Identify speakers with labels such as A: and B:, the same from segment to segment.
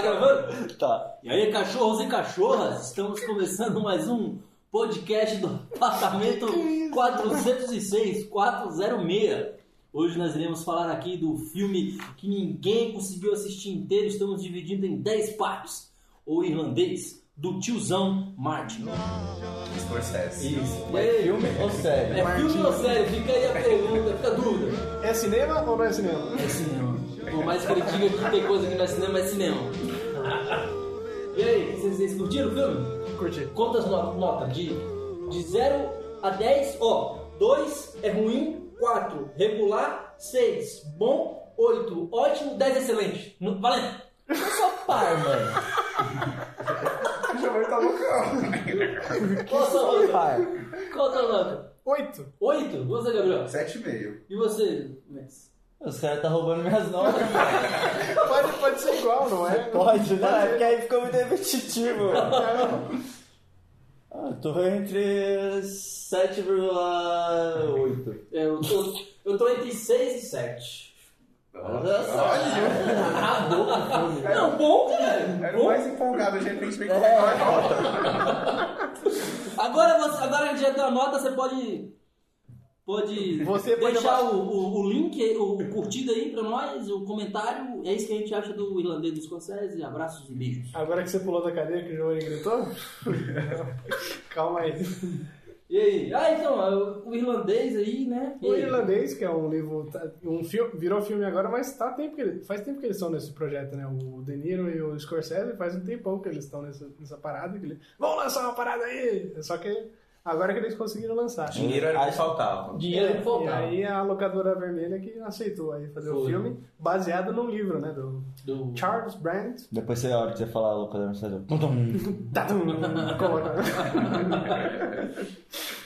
A: Tá gravando?
B: Tá.
A: E aí, cachorros e cachorras, estamos começando mais um podcast do apartamento 406, 406. Hoje nós iremos falar aqui do filme que ninguém conseguiu assistir inteiro, estamos dividindo em 10 partes. O irlandês, do tiozão Martin.
C: Scorsese.
A: Isso. E
B: É
A: aí,
B: filme ou série?
A: é filme ou série? Fica aí a pergunta, fica a dúvida.
D: É cinema ou não é cinema?
A: É cinema. Por mais que ele diga que tem coisa que não é cinema, é cinema. E aí, vocês, vocês curtiram o filme?
D: Curti.
A: Quantas notas? Nota de, de 0 a 10, ó. 2 é ruim, 4 regular, 6 bom, 8 ótimo, 10 excelente. No- Valendo!
B: Eu sou par, mano.
C: Já vai estar no carro.
A: Qual a sua nota?
B: par.
A: Qual a sua nota?
D: Oito.
A: 8? Você, Gabriel?
C: 7,5.
A: E você, Max?
B: Os caras tá roubando minhas notas.
D: Pode, pode ser igual, não é?
B: Pode, né? Porque aí ficou muito repetitivo. Ah, tô entre 7,8.
A: É, Eu tô, eu tô entre 6 e 7.
B: Olha só.
A: Ah, bom filme. Não, bom, cara.
C: Era o
A: Bom.
C: mais empolgado, de repente vem com
B: É.
C: a nota.
A: Agora, você, agora que já deu a nota, você pode. Pode
D: Você pode
A: deixar
D: aba-
A: o, o, o link, o, o curtido aí pra nós, o comentário. É isso que a gente acha do irlandês dos Scorsese. Abraços e beijos.
D: Agora que você pulou da cadeira que o Giovanni gritou? Calma aí.
A: E aí? Ah, então, o, o irlandês aí, né? E
D: O? Irlandês, que é um livro, tá- um filme, virou filme agora, mas tá tempo que ele, faz tempo que eles estão nesse projeto, né? O De Niro e o Scorsese faz um tempão que eles estão nessa, nessa parada. Que eles, Vamos lançar uma parada aí! Só que agora que eles conseguiram lançar.
C: Dinheiro era o que faltava.
A: Dinheiro
D: É,
A: não
D: e
A: faltava.
D: aí a locadora vermelha que aceitou aí fazer o
A: Foi.
D: filme baseado num livro, né? Do
A: Do...
D: Charles Brandt.
B: Depois você, a hora que você falar louco da Mercedes.
D: Tatum, coloca.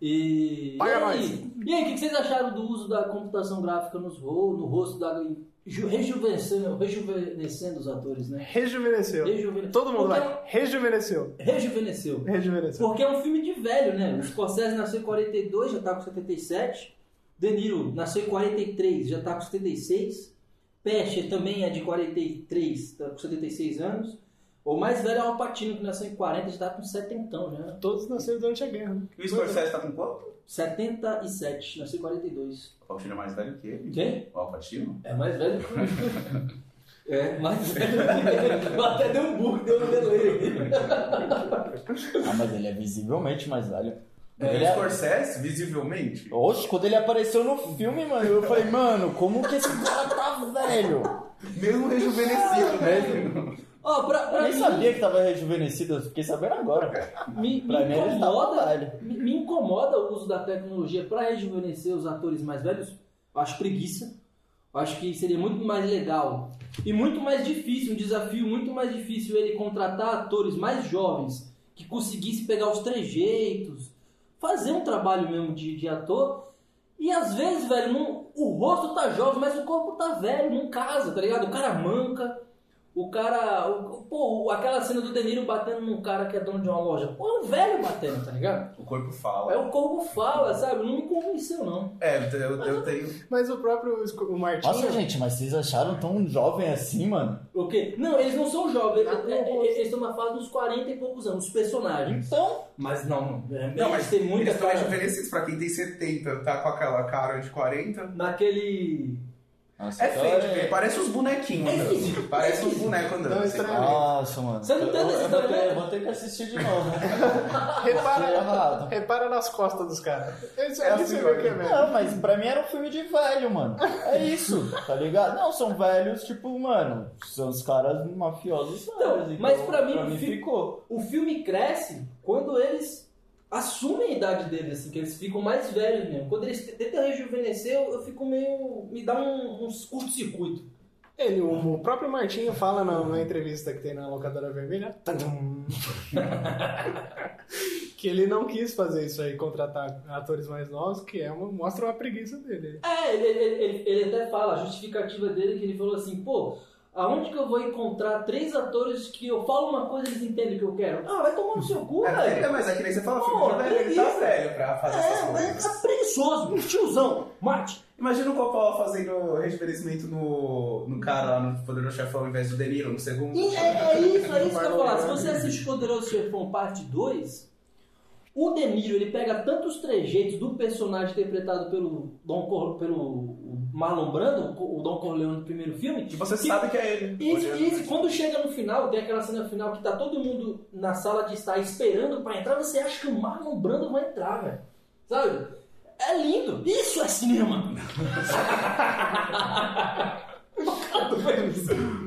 A: E.
D: Paga
A: e aí?
D: nós.
A: E aí, o que vocês acharam do uso da computação gráfica nos ro no rosto da. ju- Rejuvenescendo, rejuvenescendo os atores, né?
D: Rejuvenesceu.
A: Rejuvenesceu.
D: Todo mundo
A: Porque
D: vai. Rejuvenesceu.
A: Rejuvenesceu.
D: Rejuvenesceu.
A: Porque é um filme de velho, né? O Scorsese nasceu em 42, já tá com 77. De Niro nasceu em 43, já tá com 76. Pesce também é de 43, tá com 76 anos. O mais velho é o Alpatino, que nasceu em 40, já tá com 70 já.
D: Todos nasceram durante a guerra. né?
C: E o Scorsese tá com quanto?
A: 77, nasceu em 42.
C: O Alpatino é mais velho que ele.
A: Quem?
C: O Alpatino?
A: É mais velho que o É, mais velho que ele. Até deu um bug, deu um delay.
B: Ah, mas ele é visivelmente mais velho.
C: É,
B: Ele
C: o
B: é...
C: Scorsese, visivelmente.
B: Oxe, quando ele apareceu no filme, mano, eu falei, mano, como que esse cara tá velho?
C: Mesmo rejuvenescido, né?
A: Ó, pra,
B: Eu
A: pra
B: nem
A: mim,
B: sabia que tava rejuvenescido, eu fiquei sabendo agora, cara.
A: me,
B: Pra estava
A: incomoda, me, me incomoda o uso da tecnologia para rejuvenescer os atores mais velhos. Eu acho preguiça. Eu acho que seria muito mais legal e muito mais difícil, um desafio muito mais difícil ele contratar atores mais jovens que conseguisse pegar os trejeitos, fazer um trabalho mesmo de, de ator. E às vezes, velho, não- o rosto tá jovem, mas o corpo tá velho, não casa, tá ligado? O cara manca, o cara. o- pô, aquela cena do De Niro batendo num cara que é dono de uma loja. Pô, é um velho batendo, tá ligado?
C: O corpo fala.
A: É o corpo fala, sabe? Não me convenceu, não.
C: É, eu, eu tenho.
D: Mas o próprio o Martinho.
B: Nossa, gente, mas vocês acharam tão jovem assim, mano?
A: O quê? Não, eles não são jovens,
D: Ah,
A: eles, é- é- eles estão na fase dos 40 e poucos anos, os personagens.
B: Então,
A: Mas não, é,
C: Não, mas
A: tem muita
C: eles estão rejuvenescidos pra quem tem 70, tá com aquela cara de 40.
A: Naquele.
B: Nossa,
C: É
B: então
C: feio, de ver, parece uns bonequinhos
A: É
C: andando. Parece uns bonecos andando.
D: Não, estranho.
B: Nossa, mano.
A: Você não tem
B: eu,
A: essa
B: eu vou,
A: história,
B: ter,
A: né?
B: vou ter que assistir de novo.
D: Repara,
B: Achei errado.
D: repara nas costas dos caras. Isso
C: É
D: aí
C: assim,
D: que é velho.
B: Não, mas pra mim era um filme de velho, mano. É isso, tá ligado? Não, são velhos, tipo, mano, são os caras mafiosos
A: Então,
B: velhos.
A: mas pra mim,
B: pra
A: o
B: mim
A: fi-
B: ficou.
A: O filme cresce quando eles assumem a idade deles, assim, que eles ficam mais velhos mesmo. Quando eles tentam rejuvenescer, eu eu fico meio. me dá um, uns curto-circuito.
D: Ele, o, o próprio Martinho fala na, na entrevista que tem na locadora vermelha. que ele não quis fazer isso aí, contratar atores mais novos, que é uma, mostra uma preguiça dele.
A: É, ele, ele, ele, ele até fala, a justificativa dele, que ele falou assim, pô, aonde que eu vou encontrar três atores que eu falo uma coisa e eles entendem o que eu quero? Ah, vai tomar no seu cu,
C: É, é,
A: velho.
C: mas é que nem você fala,
A: Pô,
C: filho velho, ele tá velho pra fazer essas
A: É,
C: coisas.
A: é preguiçoso, tiozão, Mate.
C: Imagina o Coppola fazendo rejuvenescimento no, no cara lá no Poderoso Chefão ao invés do De Niro no segundo.
A: E é, é isso, é isso que eu ia falar. Se você assiste Poderoso Chefão parte 2, o De Niro, ele pega tantos trejeitos do personagem interpretado pelo, Don Cor, pelo Marlon Brando, o Don Corleone do primeiro filme,
C: Que você sabe que é ele.
A: Isso, isso, quando chega no final, tem aquela cena final que tá todo mundo na sala de estar esperando pra entrar, você acha que o Marlon Brando vai entrar, velho. Sabe? É lindo. Isso é cinema.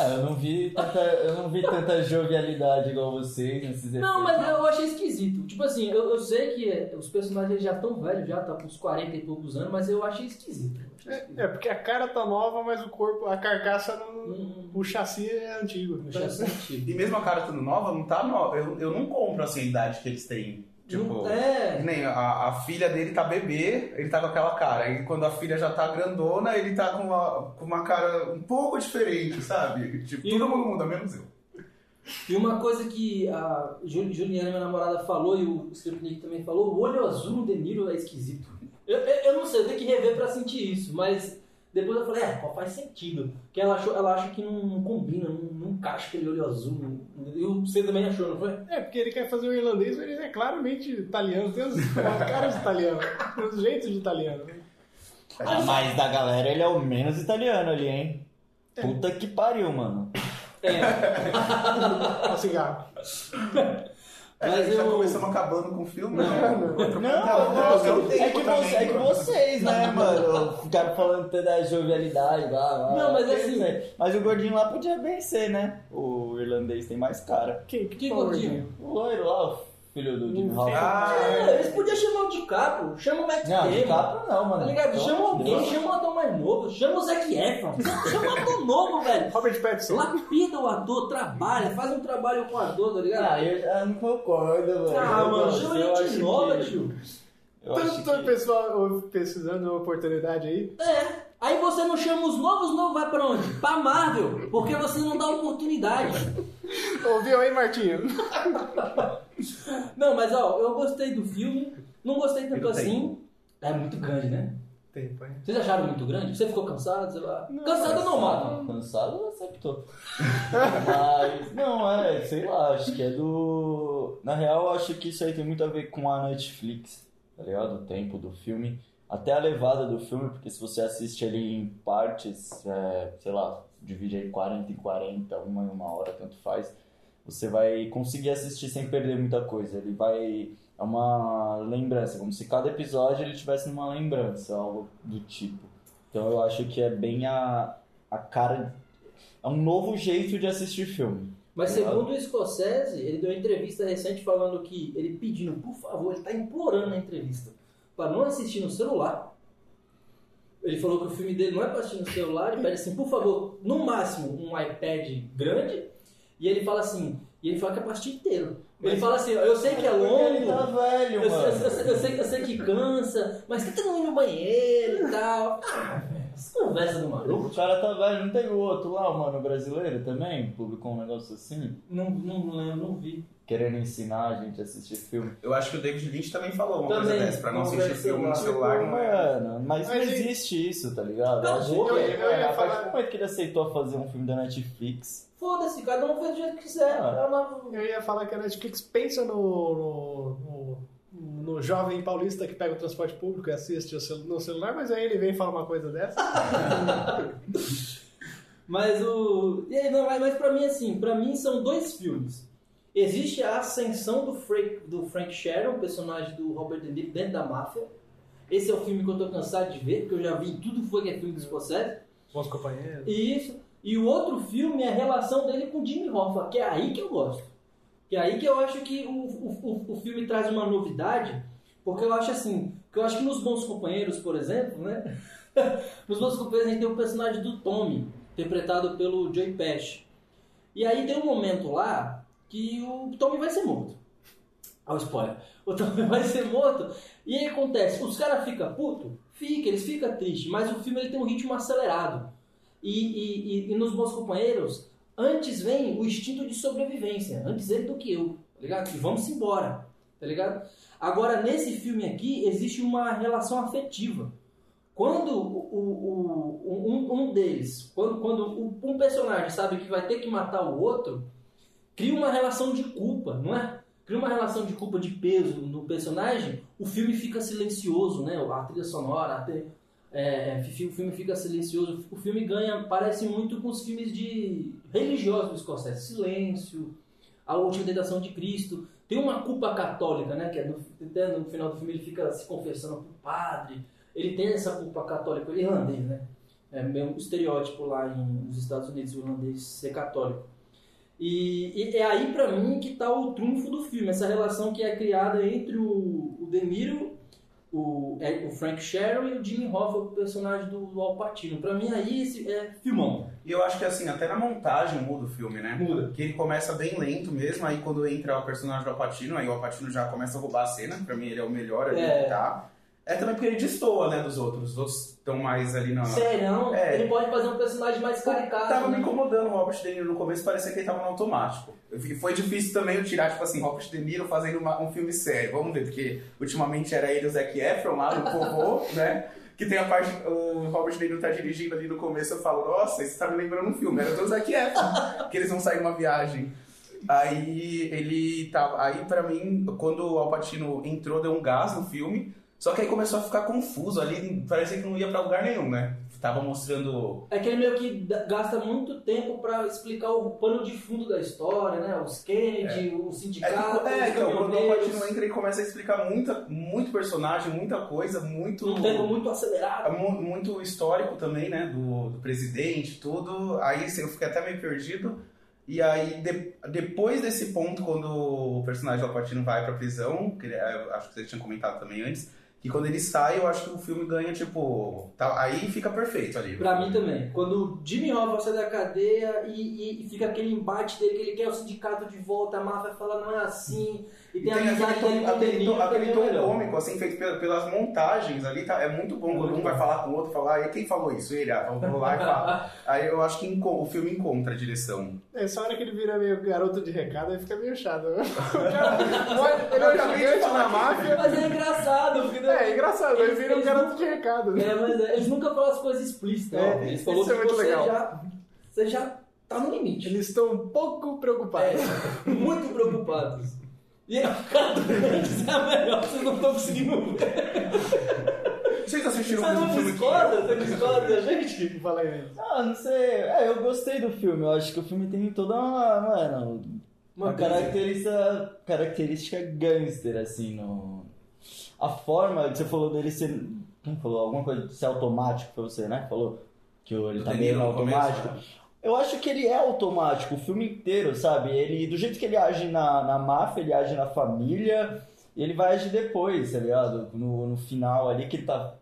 B: Ah, eu não vi tanta, eu não vi tanta jovialidade igual vocês nesses
A: Não, mas eu achei esquisito. Tipo assim, eu, eu sei que é, os personagens já estão velhos, já tá com uns 40 e poucos anos, mas eu achei esquisito. Eu achei esquisito.
D: É, porque a cara tá nova, mas o corpo, a carcaça, não,
A: Hum,
D: o chassi é antigo.
A: não achei sentido.
C: E mesmo a cara tudo nova, não tá nova. Eu, eu não compro assim a idade que eles têm. Tipo,
A: é.
C: nem a, a filha dele tá bebê, ele tá com aquela cara. E quando a filha já tá grandona, ele tá com uma, com uma cara um pouco diferente, sabe? Tipo,
A: E
C: todo mundo muda, menos eu.
A: E uma coisa que a Ju- Juliana, minha namorada, falou e o Stripnik também falou, o olho azul no De Niro é esquisito. Eu, eu, eu não sei, eu tenho que rever pra sentir isso, mas depois eu falei, é, faz sentido. Porque ela, achou, ela acha que não, não combina, não, não encaixa aquele olho azul. E você também achou, não foi?
D: É, porque ele quer fazer o irlandês, mas ele é claramente italiano. Tem os, caras de italiano, tem os jeitos de italiano.
B: Ah, mas da galera ele é o menos italiano ali, hein? Puta que pariu, mano.
A: É,
D: O cigarro.
C: É,
A: Mas
C: a gente já
A: eu-
C: começamos acabando com o filme,
A: Não,
C: né?
D: não.
B: Não,
C: programa.
B: não,
C: Seu
B: é, que você- é que vocês, né, mano? Ficaram falando até da jovialidade, blá, blá.
A: Não, mas assim-
B: sei. Mas o gordinho lá podia bem ser, né? O irlandês tem mais cara.
D: Quem? Que,
A: Que gordinho?
B: O loiro lá, o filho do Jimmy Hoffa.
C: Ah,
A: É, eles podiam chamar o DiCaprio, chama o Matt
B: Não,
A: Damon.
B: de capa não, mano.
A: Tá ligado?
B: Pelo
A: Chama
B: de
A: alguém,
B: Deus.
A: chama um ator mais novo, chama o Zac Efron, chama um ator novo, velho.
D: Robert Pattinson.
A: Lapida o ator, trabalha, faz um trabalho com o ator, tá ligado?
B: Ah, eu já não concordo, mano.
A: Ah,
B: Eu
A: mano, chama
B: eu
A: gente nova,
B: que-
A: tio.
B: Eu
D: Tanto
B: que...
D: pessoal pesquisando oportunidade aí.
A: É. Aí você não chama os novos, novo vai pra onde? Pra Marvel, porque você não dá oportunidade.
D: Ouviu aí, Martinho?
A: Não, mas ó, eu gostei do filme, não gostei tanto assim. É muito grande, né?
D: Tempo, hein?
A: Vocês acharam muito grande? Você ficou cansado, sei lá? Cansado não, mano.
B: Cansado eu sempre tô. Mas, não, é, sei lá, acho que é do. Na real, eu acho que isso aí tem muito a ver com a Netflix, tá ligado? O tempo do filme. Até a levada do filme, porque se você assiste ele em partes, é, sei lá, divide aí 40 em 40, uma em uma hora, tanto faz, você vai conseguir assistir sem perder muita coisa. Ele vai. É uma lembrança, como se cada episódio ele tivesse numa lembrança, algo do tipo. Então eu acho que é bem a, a cara. É um novo jeito de assistir filme.
A: Mas segundo o Scorsese, ele deu uma entrevista recente falando que ele pedindo, por favor, ele tá implorando na entrevista, pra não assistir no celular. Ele falou que o filme dele não é pra assistir no celular, ele pede assim, por favor, no máximo um iPad grande, e ele fala assim, e ele fala que é pra assistir inteiro. Ele fala assim, eu sei que é
B: Ele tá
A: longo,
B: velho,
A: eu, eu- eu- eu sei, eu sei que cansa, mas que que ir no banheiro e tal. Ah, essa conversa do maluco.
B: O cara tá velho, não tem o outro lá, o mano brasileiro também? Publicou um negócio assim,
A: Não, não lembro, não vi.
B: querendo ensinar a gente a assistir filme.
C: Eu acho que o David Lynch também falou uma
A: Também,
C: coisa dessa, pra não
A: não
C: assistir filme no celular. Não é.
B: Mano, mas não
D: Mas,
B: existe isso, tá ligado? Eu acho
A: Acabou,
B: que,
D: eu eu
B: partir
D: falar-
B: do momento que ele aceitou fazer um filme da Netflix,
A: Foda-se, cada um faz do jeito que quiser.
B: Ah.
A: É
D: Eu ia falar que a Netflix pensa no, no, no, jovem paulista que pega o transporte público e assiste no celular, mas aí ele vem e fala uma coisa dessa.
A: Mas o. E aí, não, mas, mas pra mim, assim, pra mim são dois filmes. Existe a ascensão do Frank, do Frank Sharon, personagem do Robert De Niro, dentro da máfia. Esse é o filme que eu tô cansado de ver, porque eu já vi tudo foi que é filme do Scorsese.
D: Bons companheiros.
A: E isso. E o outro filme é a relação dele com Jimmy Hoffa, que é aí que eu gosto. É aí que eu acho que o, o, o, o filme traz uma novidade, porque eu acho assim, que eu acho que nos Bons Companheiros, por exemplo, né? nos Bons Companheiros a gente tem o personagem do Tommy, interpretado pelo Joey Pesci. E aí tem um momento lá que o Tommy vai ser morto. Olha o spoiler. O Tommy vai ser morto. E aí acontece, os caras ficam puto? Fica, eles ficam tristes, mas o filme ele tem um ritmo acelerado. E, e, e, e nos Bons Companheiros, antes vem o instinto de sobrevivência. Antes ele do que eu, tá ligado? E vamos embora, tá ligado? Agora, nesse filme aqui, existe uma relação afetiva quando o, o- o- um, um deles, quando, quando um personagem sabe que vai ter que matar o outro, cria uma relação de culpa, não é? Cria uma relação de culpa de peso no personagem, o filme fica silencioso, né? A trilha sonora, até, é, é, o filme fica silencioso, o filme ganha, parece muito com os filmes de religiosos do Scorsese, Silêncio, A Última Tentação de Cristo, tem uma culpa católica, né? Que é no, até no final do filme ele fica se confessando pro padre, ele tem essa culpa católica, é irlandês, né? É um estereótipo lá em- nos Estados Unidos, o irlandês ser católico. E, e é aí pra mim que tá o trunfo do filme, essa relação que é criada entre o, o De Niro, o, é, o Frank Sherry e o Jimmy Hoffa, o personagem do, do Al Pacino. Pra mim aí esse é filmão.
C: E eu acho que assim, até na montagem muda o filme, né?
A: Muda.
C: Que ele começa bem lento mesmo, aí quando entra o personagem do Alpatino, aí o Alpatino já começa a roubar a cena, pra mim ele é o melhor ali
A: É.
C: que tá. É também porque ele destoa, né, dos outros. Os outros estão mais ali na...
A: Sério,
C: É.
A: ele pode fazer um personagem mais caricato.
C: Tava
A: né?
C: me incomodando o Robert De Niro no começo, parecia que ele tava no automático. E foi difícil também eu tirar, tipo assim, Robert De Niro fazendo uma- um filme sério. Vamos ver, porque ultimamente era ele o Zac Efron lá no Povô, né? Que tem a parte, o Robert De Niro tá dirigindo ali no começo, eu falo, nossa, isso tá me lembrando um filme, era do Zac Efron, que eles vão sair numa viagem. Aí ele tava, aí pra mim, quando o Al Pacino entrou, deu um gás no filme, só que aí começou a ficar confuso ali, parecia que não ia pra lugar nenhum, né? Tava mostrando
A: É que ele meio que gasta muito tempo pra explicar o pano de fundo da história, né? Os Kennedy, o
C: É,
A: sindicato,
C: que- é,
A: os
C: então, quando o Alpatino entra, ele começa a explicar muita, muito personagem, muita coisa, muito,
A: num tempo muito acelerado.
C: mu- muito histórico também, né, do, do presidente, tudo. Aí assim, eu fiquei até meio perdido. E aí, de- depois desse ponto, quando o personagem do Alpatino vai pra prisão, que ele- eu acho que você tinha comentado também antes, que quando ele sai, eu acho que o filme ganha, tipo... tá- aí fica perfeito ali.
A: Pra mim também. Quando o Jimmy Hoffa sai da cadeia e, e- e fica aquele embate dele que ele quer o sindicato de volta, a máfia fala não é assim, e
C: E
A: tem, a
C: tem
A: amizade
C: aquele aquele tom, aquele
A: é
C: tom
A: melhor.
C: cômico, assim, feito pela- pelas montagens ali, tá, é muito bom quando um vai falar com o outro, falar, e quem falou isso? Ele, ah, vamos lá e fala. Aí eu acho que o filme encontra a direção.
D: Essa hora que ele vira meio garoto de recado, aí fica meio chato. O cara, pode- ele é um gigante na máfia.
A: Mas é engraçado, porque
D: É, é engraçado, ele vira um garoto de recado.
A: É, mas é, eles nunca falam as coisas explícitas.
D: É,
A: ó. Eles
D: isso
A: falou
D: é
A: que
D: muito
A: você
D: legal.
A: já, você já tá no limite.
D: Eles estão um pouco preocupados.
A: É, muito preocupados. E a cara do Mendes é a melhor, vocês não estão conseguindo ver.
C: Vocês assistiram
A: Você não discorda? Você discorda da gente?
D: Fala aí.
B: Ah, não sei. É, eu gostei do filme. Eu acho que o filme tem toda uma, mano, uma
A: Uma
B: característica, característica gangster, assim, no... A forma que você falou dele ser... Quem falou? Alguma coisa de ser automático, foi você, né? Falou que ele tá meio no
C: começo,
B: automático.
C: né?
B: Eu acho que ele é automático o filme inteiro, sabe? Ele, do jeito que ele age na, na máfia, ele age na família, e ele vai agir depois, tá ligado? No, no final ali que ele tá.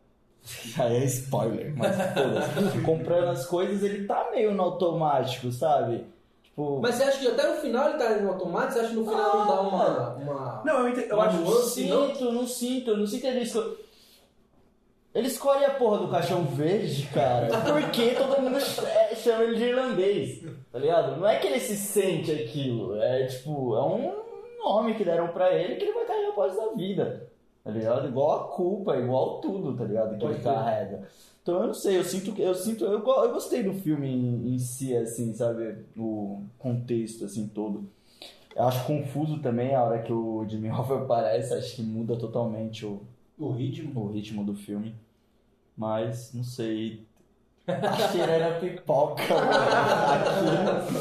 B: Já é spoiler, mas foda-se. Comprando as coisas, ele tá meio no automático, sabe? Tipo.
A: Mas você acha que até no final ele tá no automático? Você acha que no final não dá uma. uma...
C: Não, eu, ente- eu
A: Uma
C: acho
B: Eu
A: nuance, não?
B: sinto, não sinto, não sinto ele. Ele escolhe a porra do caixão verde, cara, porque todo mundo é, chama ele de irlandês, tá ligado? Não é que ele se sente aquilo, é tipo, é um nome que deram pra ele que ele vai carregar após da vida, tá ligado? Igual a culpa, igual tudo, tá ligado? Que ele
A: Pode crer.
B: carrega. Então eu não sei, eu sinto eu sinto, eu, eu gostei do filme em, em si, assim, sabe? O contexto, assim, todo. Eu acho confuso também a hora que o Jimmy Hoffa aparece, acho que muda totalmente o,
A: O ritmo.
B: o ritmo do filme. Mas, não sei. Tá cheirando a pipoca, mano.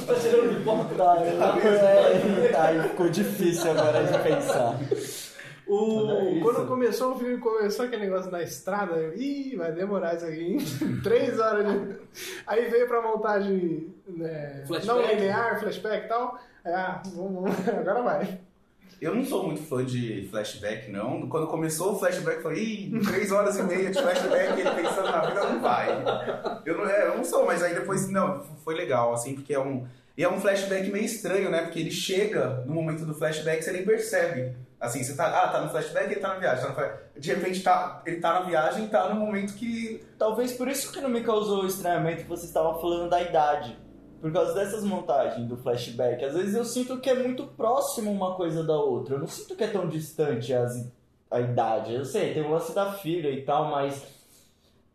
A: Tá porta.
B: Aqui. Tá, é, tá, ficou difícil agora de pensar.
D: O,
B: é
D: quando começou o filme, começou aquele negócio da estrada, eu, ih, vai demorar isso aqui, hein? Três horas de... Aí veio pra montagem né, não linear, flashback e tal. Aí, ah, vamos, vamos, agora vai.
C: Eu não sou muito fã de flashback, não. Quando começou o flashback, eu falei, ih, três horas e meia de flashback, ele pensando na vida, não vai. Eu não, é, eu não sou, mas aí depois, não, foi legal, assim, porque é um. E é um flashback meio estranho, né? Porque ele chega no momento do flashback, você nem percebe. Assim, você tá, ah, tá no flashback, ele tá na viagem. Tá no de repente, tá, ele tá na viagem e tá no momento que.
B: Talvez por isso que não me causou estranhamento que vocês estavam falando da idade. Por causa dessas montagens do flashback. Às vezes eu sinto que é muito próximo uma coisa da outra. Eu não sinto que é tão distante as, a idade. Eu sei, tem o lance da filha e tal, mas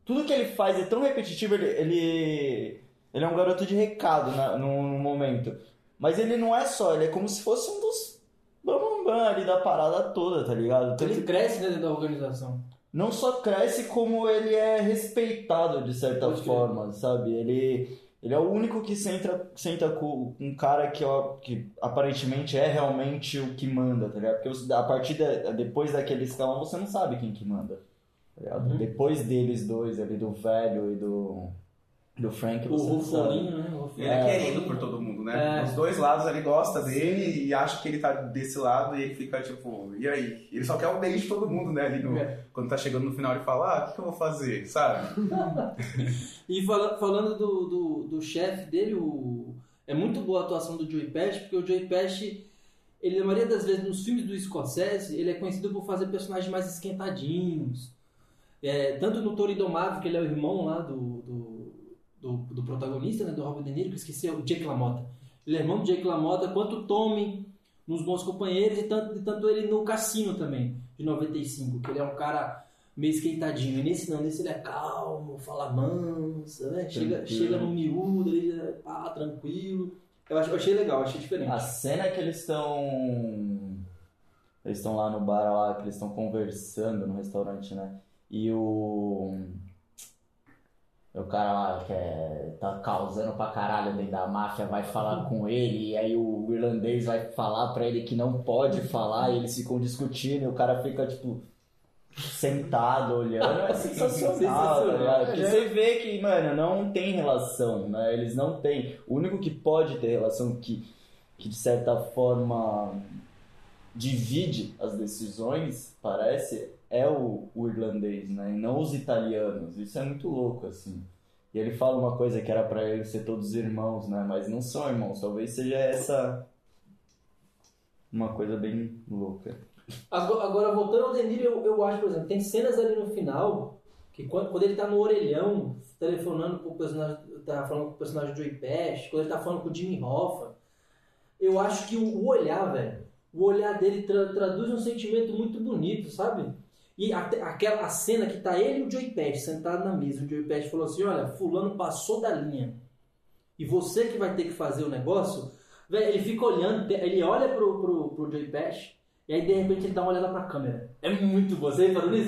B: tudo que ele faz é tão repetitivo, ele, ele, ele é um garoto de recado na, no, no momento. Mas ele não é só, ele é como se fosse um dos bambambam ali da parada toda, tá ligado? Então,
A: Ele cresce dentro da organização.
B: não só cresce, como ele é respeitado de certa
A: Pode crer.
B: forma, sabe? Ele, ele é o único que senta, senta com um cara que, ó, que aparentemente é realmente o que manda, tá ligado? Porque você- a partir da, depois daquele escalão você não sabe quem que manda. Tá?
A: Uhum.
B: Depois deles dois ali, do velho e do, do Frank,
A: O. Rufolinho, né? O
C: ele é
B: É.
C: querido por todo mundo, né?
A: É.
C: Os dois lados ele gosta dele e acha que ele tá desse lado e ele fica tipo, e aí? Ele só quer o bem de todo mundo, né? Ali no-
A: É.
C: Quando tá chegando no final ele fala, ah, o que, que eu vou fazer? Sabe?
A: E fala- falando do, do, do chefe dele, o... é muito boa a atuação do Joey Pesci, porque o Joey Pesci, ele, na maioria das vezes, nos filmes do Scorsese, ele é conhecido por fazer personagens mais esquentadinhos. É, tanto no Toro Indomável, que ele é o irmão lá do, do, do, do protagonista, né, do Robert De Niro, que esqueci, é o Jake LaMotta. Ele é irmão do Jake LaMotta, quanto Tommy nos Bons Companheiros, e tanto, e tanto ele no Cassino também, de 95, que ele é um cara meio esquentadinho. E nesse não, nesse ele é calmo, fala mansa, né? Chega,
B: Tranquilo.
A: chega no miúdo, ele é pá, tranquilo. Eu, eu achei legal, achei diferente.
B: A cena que eles estão. Eles estão lá no bar lá, que eles estão conversando no restaurante, né? E o. O cara lá que é, tá causando pra caralho dentro da máfia vai falar com ele, e aí o irlandês vai falar pra ele que não pode falar, e eles ficam discutindo, e o cara fica tipo. Sentado, olhando, é sensacional, tá ligado?
D: É.
B: você vê que, mano, não tem relação, né? Eles não têm. O único que pode ter relação, que, que de certa forma divide as decisões, parece, é o, o irlandês, né? E não os italianos. Isso é muito louco, assim. E ele fala uma coisa que era pra eles ser todos irmãos, né? Mas não são irmãos. Talvez seja essa uma coisa bem louca.
A: Agora, agora, voltando ao De Niro, eu, eu acho, por exemplo, tem cenas ali no final que quando, quando ele tá no orelhão, telefonando pro personagem, tá falando com o personagem Joey Pesci, quando ele tá falando com o Jimmy Hoffa, eu acho que o, o olhar, velho, o olhar dele tra- traduz um sentimento muito bonito, sabe? E aquela a cena que tá ele e o Joey Pesci sentado na mesa, o Joey Pesci falou assim, olha, fulano passou da linha, e você que vai ter que fazer o negócio, velho, ele fica olhando, ele olha pro, pro, pro Joey e aí de repente ele dá uma olhada pra câmera. É muito bom, você
C: não- nem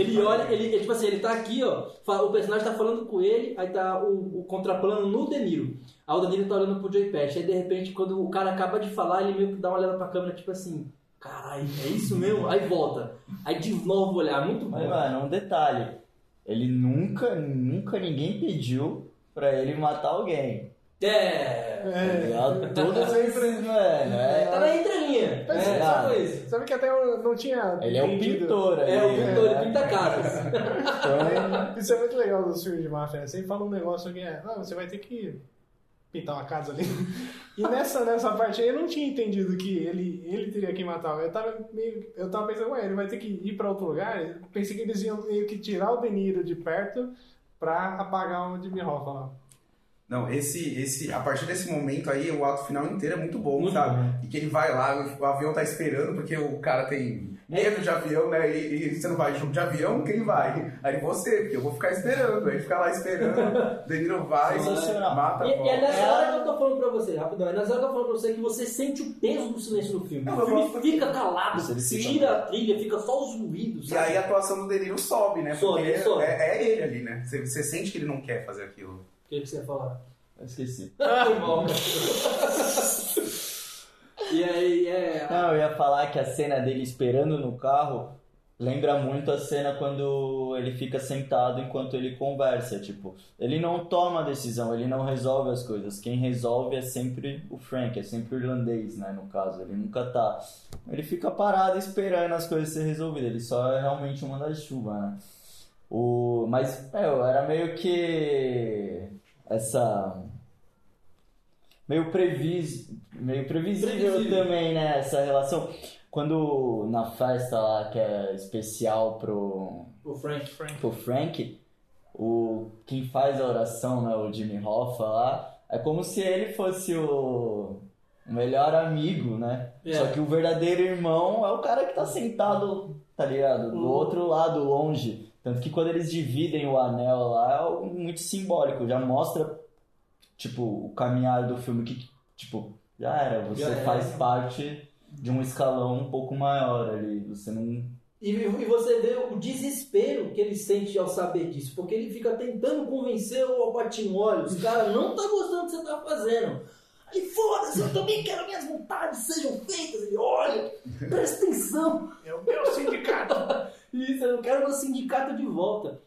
A: Ele olha, ele, ele, tipo assim, ele tá aqui, ó. O personagem tá falando com ele, aí tá o, o contraplano no De Niro. Aí o De Niro tá olhando pro Joey Pesci. Aí de repente, quando o cara acaba de falar, ele meio que dá uma olhada pra câmera, tipo assim, caralho, é isso mesmo? Aí volta. Aí de novo olhar, muito bom.
B: Mas, mano, um detalhe. Ele nunca, nunca ninguém pediu pra ele matar alguém.
A: É.
B: Tá ligado? Todas as vezes, mano. É,
A: Tá na entrelinha. É,
B: cara,
A: só isso.
D: Sabe que até eu não tinha.
B: ele é um pintor ali.
A: É, o pintor,
B: né?
A: ele pinta casas.
B: Então,
D: Isso é muito legal dos filmes de máfia. né? Sempre fala um negócio que é, ah, você vai ter que pintar uma casa ali. E nessa, nessa parte aí eu não tinha entendido que ele, ele teria que matar. Eu tava meio, eu tava pensando, ué, ele vai ter que ir pra outro lugar. Eu pensei que eles iam meio que tirar o De Niro de perto pra apagar o Jimmy Hoffa lá.
C: Não, esse, esse, a partir desse momento aí, o ato final inteiro é muito bom,
A: Muito
C: sabe?
A: bom.
C: E que ele vai lá, o avião tá esperando, porque o cara tem medo de avião, né? E, e você não vai junto de avião, quem vai? Aí você, porque eu vou ficar esperando. Aí fica lá esperando, o Danilo vai, mata a
A: E, e é nessa hora que eu tô falando pra você, rapidão, é nessa hora que eu tô falando pra você que você sente o peso do silêncio no filme.
C: Não,
A: o filme
C: gosto
A: fica calado, tira a trilha, fica só os ruídos,
C: E
A: sabe?
C: aí a atuação do Danilo sobe, né?
A: Sobe,
C: Porque
A: sobe.
C: É, é ele ali, né? Você, você sente que ele não quer fazer aquilo.
A: O que, que você ia falar?
B: eu esqueci.
A: Foi mal, cara. E aí, é...
B: Não, eu ia falar que a cena dele esperando no carro lembra muito a cena quando ele fica sentado enquanto ele conversa. Tipo, ele não toma decisão, ele não resolve as coisas. Quem resolve é sempre o Frank, é sempre o irlandês, né? No caso, ele nunca tá. Ele fica parado esperando as coisas ser resolvidas. Ele só é realmente um manda-chuva, né? O... Mas, meu, era meio que essa meio previs... meio previsível,
A: Previsível.
B: também, né? Essa relação. Quando na festa lá que é especial pro,
A: O Frank.
B: pro Frank, o quem faz a oração, né, o Jimmy Hoffa lá, é como se ele fosse o, melhor amigo, né?
A: É.
B: Só que o verdadeiro irmão é o cara que tá sentado, tá ligado? Do
A: O-
B: outro lado, longe. Tanto que quando eles dividem o anel lá, é algo muito simbólico. Já mostra, tipo, o caminhar do filme que, tipo, já era. Você
A: Já era.
B: faz parte de um escalão um pouco maior ali. Você não...
A: E, e você vê o desespero que ele sente ao saber disso, porque ele fica tentando convencer o Alpatino, olha, os caras não tá gostando do que você tá fazendo. Aí, foda-se, eu também quero que minhas vontades sejam feitas. Ele, olha, presta atenção.
D: É o meu sindicato.
A: Isso, eu quero meu sindicato de volta.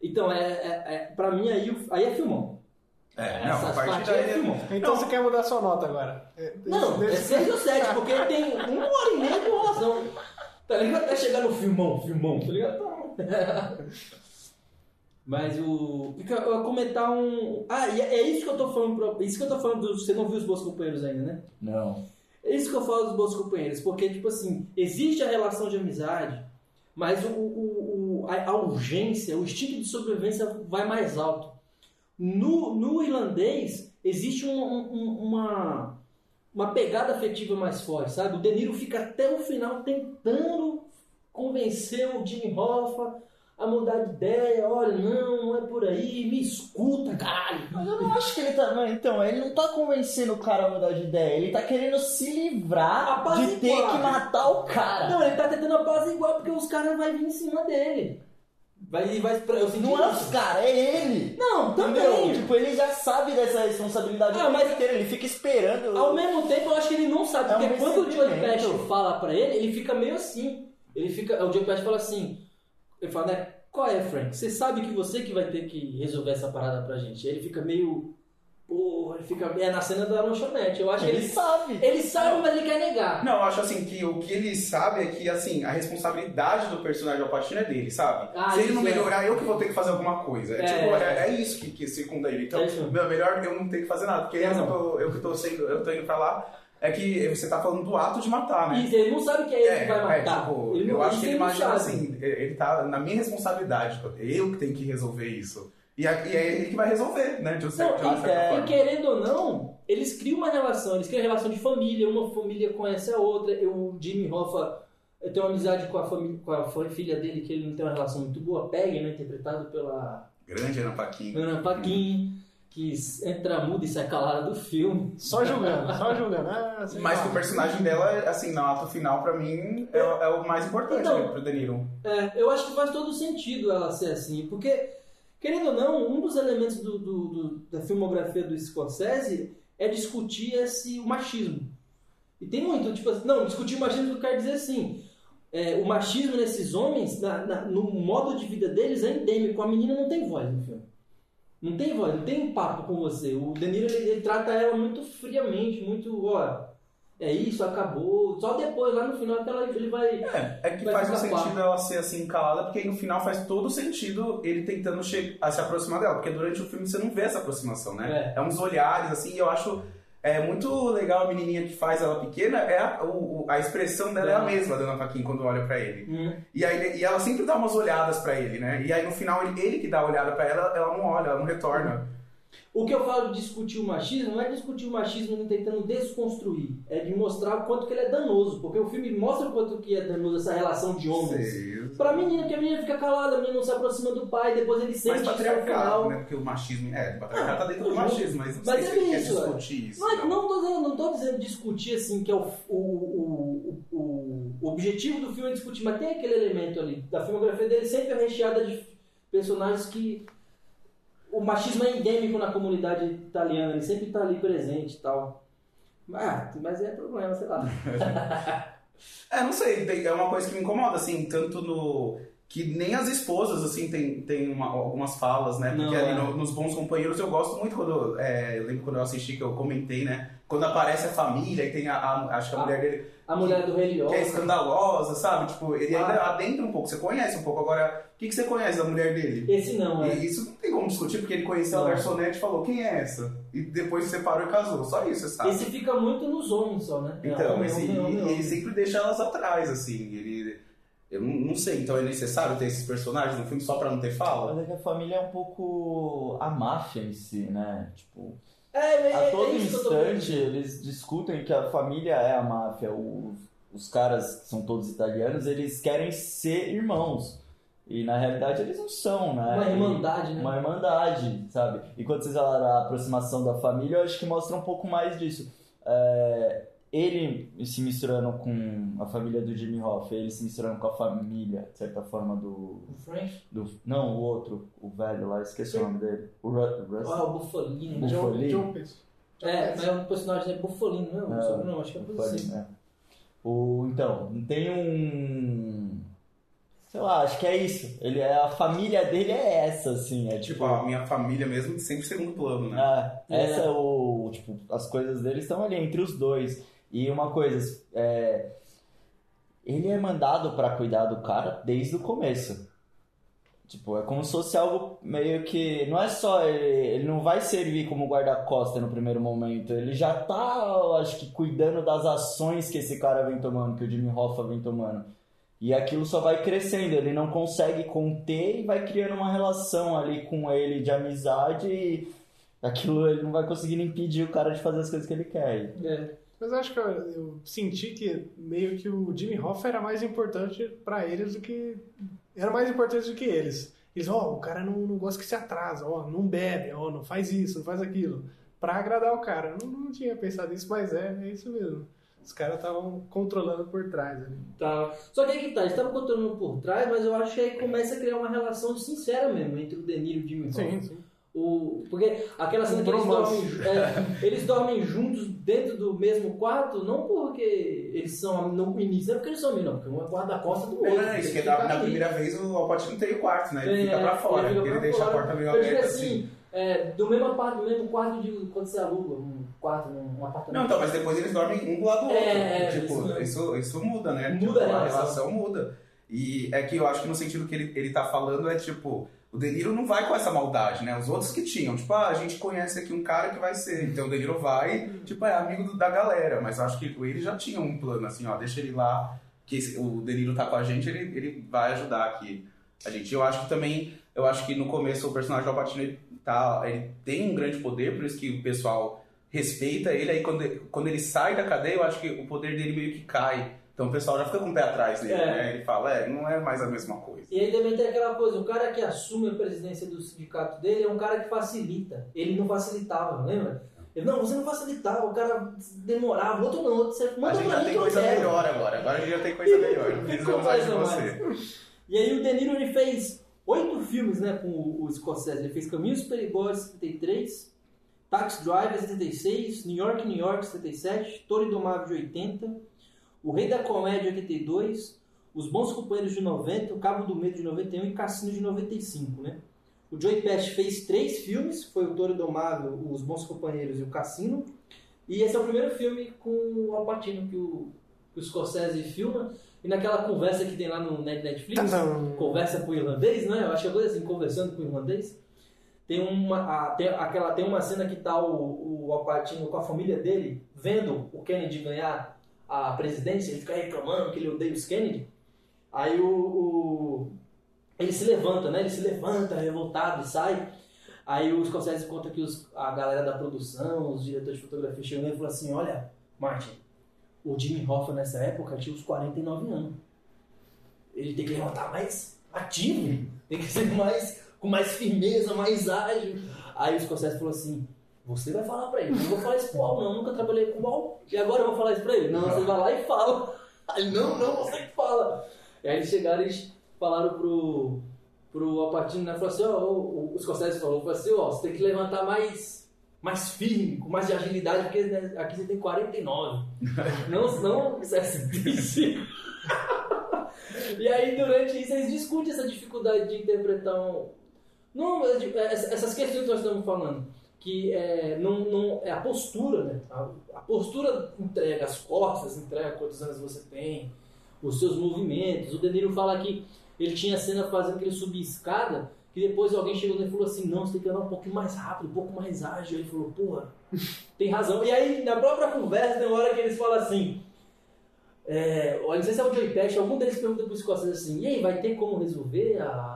A: Então, é, é, é, pra mim, aí, aí é filmão.
C: É, não, a partir daí.
A: é.
D: Então você quer mudar sua nota agora? É,
A: Não, é
D: desse-
A: 6 ou 7, porque tem uma hora e meia de enrolação. Tá ligado? Até chegar no filmão, filmão, tá ligado? Mas o. Fica- Eu ia comentar um. Ah, e é isso que eu tô falando. Pra... Isso que eu tô falando. Do... Você não viu os bons companheiros ainda, né?
B: Não.
A: É isso que eu falo dos bons companheiros, porque, tipo assim, existe a relação de amizade, mas o, o- o- a, a urgência, o instinto de sobrevivência vai mais alto. No, no irlandês, existe um- um- um- uma, uma pegada afetiva mais forte, sabe? O De Niro fica até o final tentando convencer o Jimmy Hoffa a mudar de ideia. Olha, não, não é por aí, me escuta, caralho.
B: Mas eu não acho que ele tá. mas Então, ele não tá convencendo o cara a mudar de ideia. Ele tá querendo se livrar
A: Apaziguar.
B: de ter que matar o cara.
A: Não, ele tá tentando apaziguar porque os caras vão vir em cima dele. Vai, vai, eu senti
B: Não é os caras, é ele.
A: Não,
B: Entendeu?
A: também.
B: Tipo, ele já sabe dessa responsabilidade
A: Ah, mas-
B: inteiro. Ele fica esperando.
A: Ao mesmo tempo, eu acho que ele não sabe.
B: É um
A: porque quando o
B: ressentimento.
A: Pesci fala pra ele, ele fica meio assim. Ele fica, o Joe Pesci fala assim, ele fala, né, qual é, Frank? Você sabe que você que vai ter que resolver essa parada pra gente. Aí ele fica meio, porra, ele fica, é na cena da lanchonete. Eu acho que
B: ele
A: ele,
B: sabe.
A: ele sabe, mas ele quer negar.
C: Não, eu acho assim que o que ele sabe é que assim, a responsabilidade do personagem Al Pacino é dele, sabe?
A: Ah,
C: Se ele não
A: isso é.
C: melhorar, eu que vou ter que fazer alguma coisa. É,
A: É.
C: tipo, é, é isso que, que circunda ele. Então,
A: É isso.
C: meu, melhor eu não ter que fazer nada. Porque
A: Tem
C: eu, tô, eu que tô sendo, eu tô indo pra lá, é que você tá falando do ato de matar, né?
A: E ele não sabe que é ele que vai matar.
C: tipo,
A: Ele
C: eu
A: não-
C: acho
A: isso
C: que ele imagina
A: sabe.
C: assim, ele tá na minha responsabilidade, eu que tenho que resolver isso. E, é ele que vai resolver, né? De de uma
A: Não,
C: certa
B: é-
C: forma.
A: e querendo ou não, eles criam uma relação, eles criam uma relação de família, uma família conhece a outra. Eu, o Jimmy Hoffa eu tenho uma amizade com a, família, com a filha dele, que ele não tem uma relação muito boa, Peggy, né, interpretado pela
C: Grande Ana Paquin.
A: Ana Paquin, que entra muda e sai calada do filme.
D: Só julgando, só julgando. Ah,
C: Mas que o personagem dela, assim, no ato final, pra mim, é, é o mais importante
A: Então-
C: né, pro De Niro.
A: É, eu acho que faz todo sentido ela ser assim, porque, querendo ou não, um dos elementos do, do- do- da filmografia do Scorsese é discutir esse, o machismo. E tem muito, tipo assim, não, discutir o machismo eu quero dizer assim, é, o machismo nesses homens, na- na- no modo de vida deles é endêmico, a menina não tem voz no filme. Não tem voz, não tem um papo com você. O De Niro, ele, ele trata ela muito friamente, muito, é isso, acabou. Só depois, lá no final, que ela, ele vai...
C: É, é que faz um sentido ela ser assim calada, porque aí no final faz todo sentido ele tentando a se aproximar dela, porque durante o filme você não vê essa aproximação, né? É, uns olhares, assim, e eu acho é muito legal a menininha que faz ela pequena, é a, o- a expressão dela é a
A: É.
C: mesma da Ana Paquin quando olha pra ele.
A: Hum,
C: E, aí, e ela sempre dá umas olhadas pra ele, né? E aí no final ele, ele que dá a olhada pra ela, ela não olha, ela não retorna.
A: O que eu falo de discutir o machismo não é discutir o machismo tentando desconstruir, é de mostrar o quanto que ele é danoso, porque o filme mostra o quanto que é danoso essa relação de homens. Pra menina, que a menina fica calada, a menina não se aproxima do pai, depois ele sente
C: Mas patriarcado,
A: final.
C: né? Porque o machismo. É, o patriarcado tá dentro do
A: Não,
C: machismo, mas não
A: mas
C: sei se
A: é
C: quer
A: isso, é.
C: discutir isso.
A: Não, é- não, tô dizendo, não tô dizendo discutir assim, que é o, o, o, o, o objetivo do filme é discutir, mas tem aquele elemento ali, da filmografia dele sempre é recheada de personagens que o machismo é endêmico na comunidade italiana, ele sempre tá ali presente e tal. Ah, mas é problema, sei lá.
C: É, não sei, é uma coisa que me incomoda, assim, tanto no. Que nem as esposas, assim, tem, tem uma- algumas falas, né? Porque
A: Não,
C: ali
A: é.
C: no- nos Bons Companheiros eu gosto muito quando. é, eu lembro quando eu assisti que eu comentei, né? Quando aparece a família e tem a. a- acho que a
A: Ah.
C: mulher dele
A: A mulher do Rei Leão.
C: que é escandalosa, sabe? Tipo, ele ainda
A: Ah.
C: adentra um pouco, você conhece um pouco. Agora, o que, que você conhece da mulher dele?
A: Esse não, é.
C: E isso não tem como discutir, porque ele conheceu a
A: Não.
C: garçonete e falou, quem é essa? E depois se separou e casou. Só isso, você sabe?
A: Esse fica muito nos homens só, né? É,
C: Então,
A: homem,
C: esse,
A: homem, homem, homem.
C: ele sempre deixa elas atrás, assim. Ele, eu não, não sei, então é necessário ter esses personagens no filme só pra não ter fala?
B: Mas é que a família é um pouco a máfia em si, né? Tipo,
A: É, é,
B: a
A: é
B: todo
A: tô
B: instante eles discutem que a família é a máfia. Os, os caras que são todos italianos, eles querem ser irmãos. E na realidade eles não são, né?
A: Uma irmandade, né?
B: Uma irmandade, sabe? E quando vocês falaram a aproximação da família, eu acho que mostra um pouco mais disso. É, ele se misturando com a família do Jimmy Hoffa, ele se misturando com a família, de certa forma, do.
A: O Frank,
B: do não, o outro, o velho lá, esqueci o nome dele. O Ru- Russ.
A: ah, o Bufalino. né?
B: Buf-
D: John. John
A: É, mas o personagem é Bufalino, não é?
B: Não,
A: sobrenome, acho que é
B: Pode,
A: assim.
B: né? O, então, tem um. Sei lá, acho que é isso. Ele, é- a família dele é essa, assim. É
C: Tipo, a minha família mesmo sempre segundo plano, né?
B: Ah,
A: É.
B: essa é o. Tipo, as coisas dele estão ali entre os dois. E uma coisa, é, ele é mandado pra cuidar do cara desde o começo. Tipo, é como se fosse algo meio que. Não é só. Ele, ele não vai servir como guarda-costa no primeiro momento. Ele já tá, acho que, cuidando das ações que esse cara vem tomando, que o Jimmy Hoffa vem tomando. E aquilo só vai crescendo. Ele não consegue conter e vai criando uma relação ali com ele de amizade e aquilo ele não vai conseguindo impedir o cara de fazer as coisas que ele quer.
A: É.
D: Mas acho que eu, eu senti que meio que o Jimmy Hoffa era mais importante pra eles do que. Era mais importante do que eles. Eles, ó, o cara não, não gosta que se atrasa, ó, não bebe, ó, não faz isso, não faz aquilo. Pra agradar o cara. Não, não tinha pensado nisso, mas é, é isso mesmo. Os caras estavam controlando por trás ali.
A: Tá. Só que aí que tá, eles estavam controlando por trás, mas eu acho que aí começa a criar uma relação sincera mesmo entre o De Niro e o Jimmy Hoffa.
D: Sim, sim.
A: O, porque aquela cena
D: Um
A: que eles dormem, é, eles dormem juntos dentro do mesmo quarto, não porque eles são no início, não é porque eles são amigos, não, porque um é guarda-costa do
C: É,
A: outro.
C: não, isso que
A: Ele
C: na, na primeira vez o Alpatino tem o quarto, né? Ele
A: É,
C: fica pra fora,
A: ele
C: ele,
A: fica pra
C: deixa
A: fora.
C: a porta meio aberta
A: assim,
C: assim.
A: é, do, mesmo quarto, do mesmo quarto de quando você aluga um quarto, um apartamento.
C: Não, então, mas depois eles dormem um do lado do outro.
A: É, é,
C: tipo,
A: isso
C: isso, isso, muda, né?
A: Muda
C: tipo,
A: a
C: a
A: relação.
C: relação muda. E é que eu acho que no sentido que ele, ele tá falando é tipo, o De Niro não vai com essa maldade, né? Os outros que tinham, tipo, ah, a gente conhece aqui um cara que vai ser. Então o De Niro vai, tipo, é amigo do- da galera. Mas acho que ele já tinha um plano, assim, ó, deixa ele lá, que esse- o De Niro tá com a gente, ele, ele vai ajudar aqui a gente. Eu acho que também, eu acho que no começo o personagem do Alpatino, ele, tá, ele tem um grande poder, por isso que o pessoal respeita ele, aí quando, quando ele sai da cadeia, eu acho que o poder dele meio que cai. Então o pessoal já fica com o pé atrás dele,
A: É.
C: né? Ele fala, é, não é mais a mesma coisa.
A: E aí também tem aquela coisa, o cara que assume a presidência do sindicato dele é um cara que facilita. Ele não facilitava, lembra? Ele, não, você não facilitava, o cara demorava, outro não, outro você
C: A
A: manda
C: gente
A: pra
C: já tem coisa
A: quero.
C: melhor agora, agora a gente já tem coisa melhor. Não precisamos mais de você.
A: E aí o De Niro ele fez oito filmes né, com o, o Scorsese. Ele fez Caminhos Perigosos 73, Taxi Driver 76, New York, New York 77, Toro Indomável de 80, O Rei da Comédia 82, Os Bons Companheiros de 90, O Cabo do Medo de 91 e Cassino de 95, né? O Joey Pesci fez três filmes, foi o Toro Indomável, Os Bons Companheiros e o Cassino. E esse é o primeiro filme com o Al Pacino que o, que o Scorsese filma. E naquela conversa que tem lá no Net- Netflix, conversa com o irlandês, né? Eu acho que é coisa assim, conversando com o irlandês. Tem uma, a- tem, aquela, tem uma cena que tá o, o Al Pacino com a família dele vendo o Kennedy ganhar a presidência, ele fica reclamando que ele odeia os Kennedy. Aí o, o- ele se levanta, né? Ele se levanta revoltado e sai. Aí o Scorsese conta que os, a galera da produção, os diretores de fotografia chegam e falam assim, olha, Martin, o Jimmy Hoffa nessa época tinha uns 49 anos. Ele tem que levantar mais ativo, tem que ser mais com mais firmeza, mais ágil. Aí o Scorsese falou assim: Você vai falar pra ele, não vou falar isso pro Al, não, nunca trabalhei com o Al, e agora eu vou falar isso pra ele. Não, você vai lá e fala. Aí, não, não, você que fala. E aí eles chegaram e falaram pro, pro Alpatino, né? Falou assim: Ó, o, o Scorsese falou, falou assim: Ó, você tem que levantar mais, mais firme, com mais de agilidade, porque né, aqui você tem 49. não, não 65. E aí, durante isso, eles discutem essa dificuldade de interpretar um. Não, essa- essas questões que nós estamos falando, que é, não, não, é a postura, né? A, a postura entrega as costas, entrega quantos anos você tem, os seus movimentos. O Danilo fala que ele tinha cena fazendo que ele subia escada, que depois alguém chegou e falou assim: não, você tem que andar um pouquinho mais rápido, um pouco mais ágil. Ele falou: porra, tem razão. E aí, na própria conversa, tem uma hora que eles falam assim. É, não sei se é o Pesci, algum deles pergunta pro Scorsese assim, e aí, vai ter como resolver a,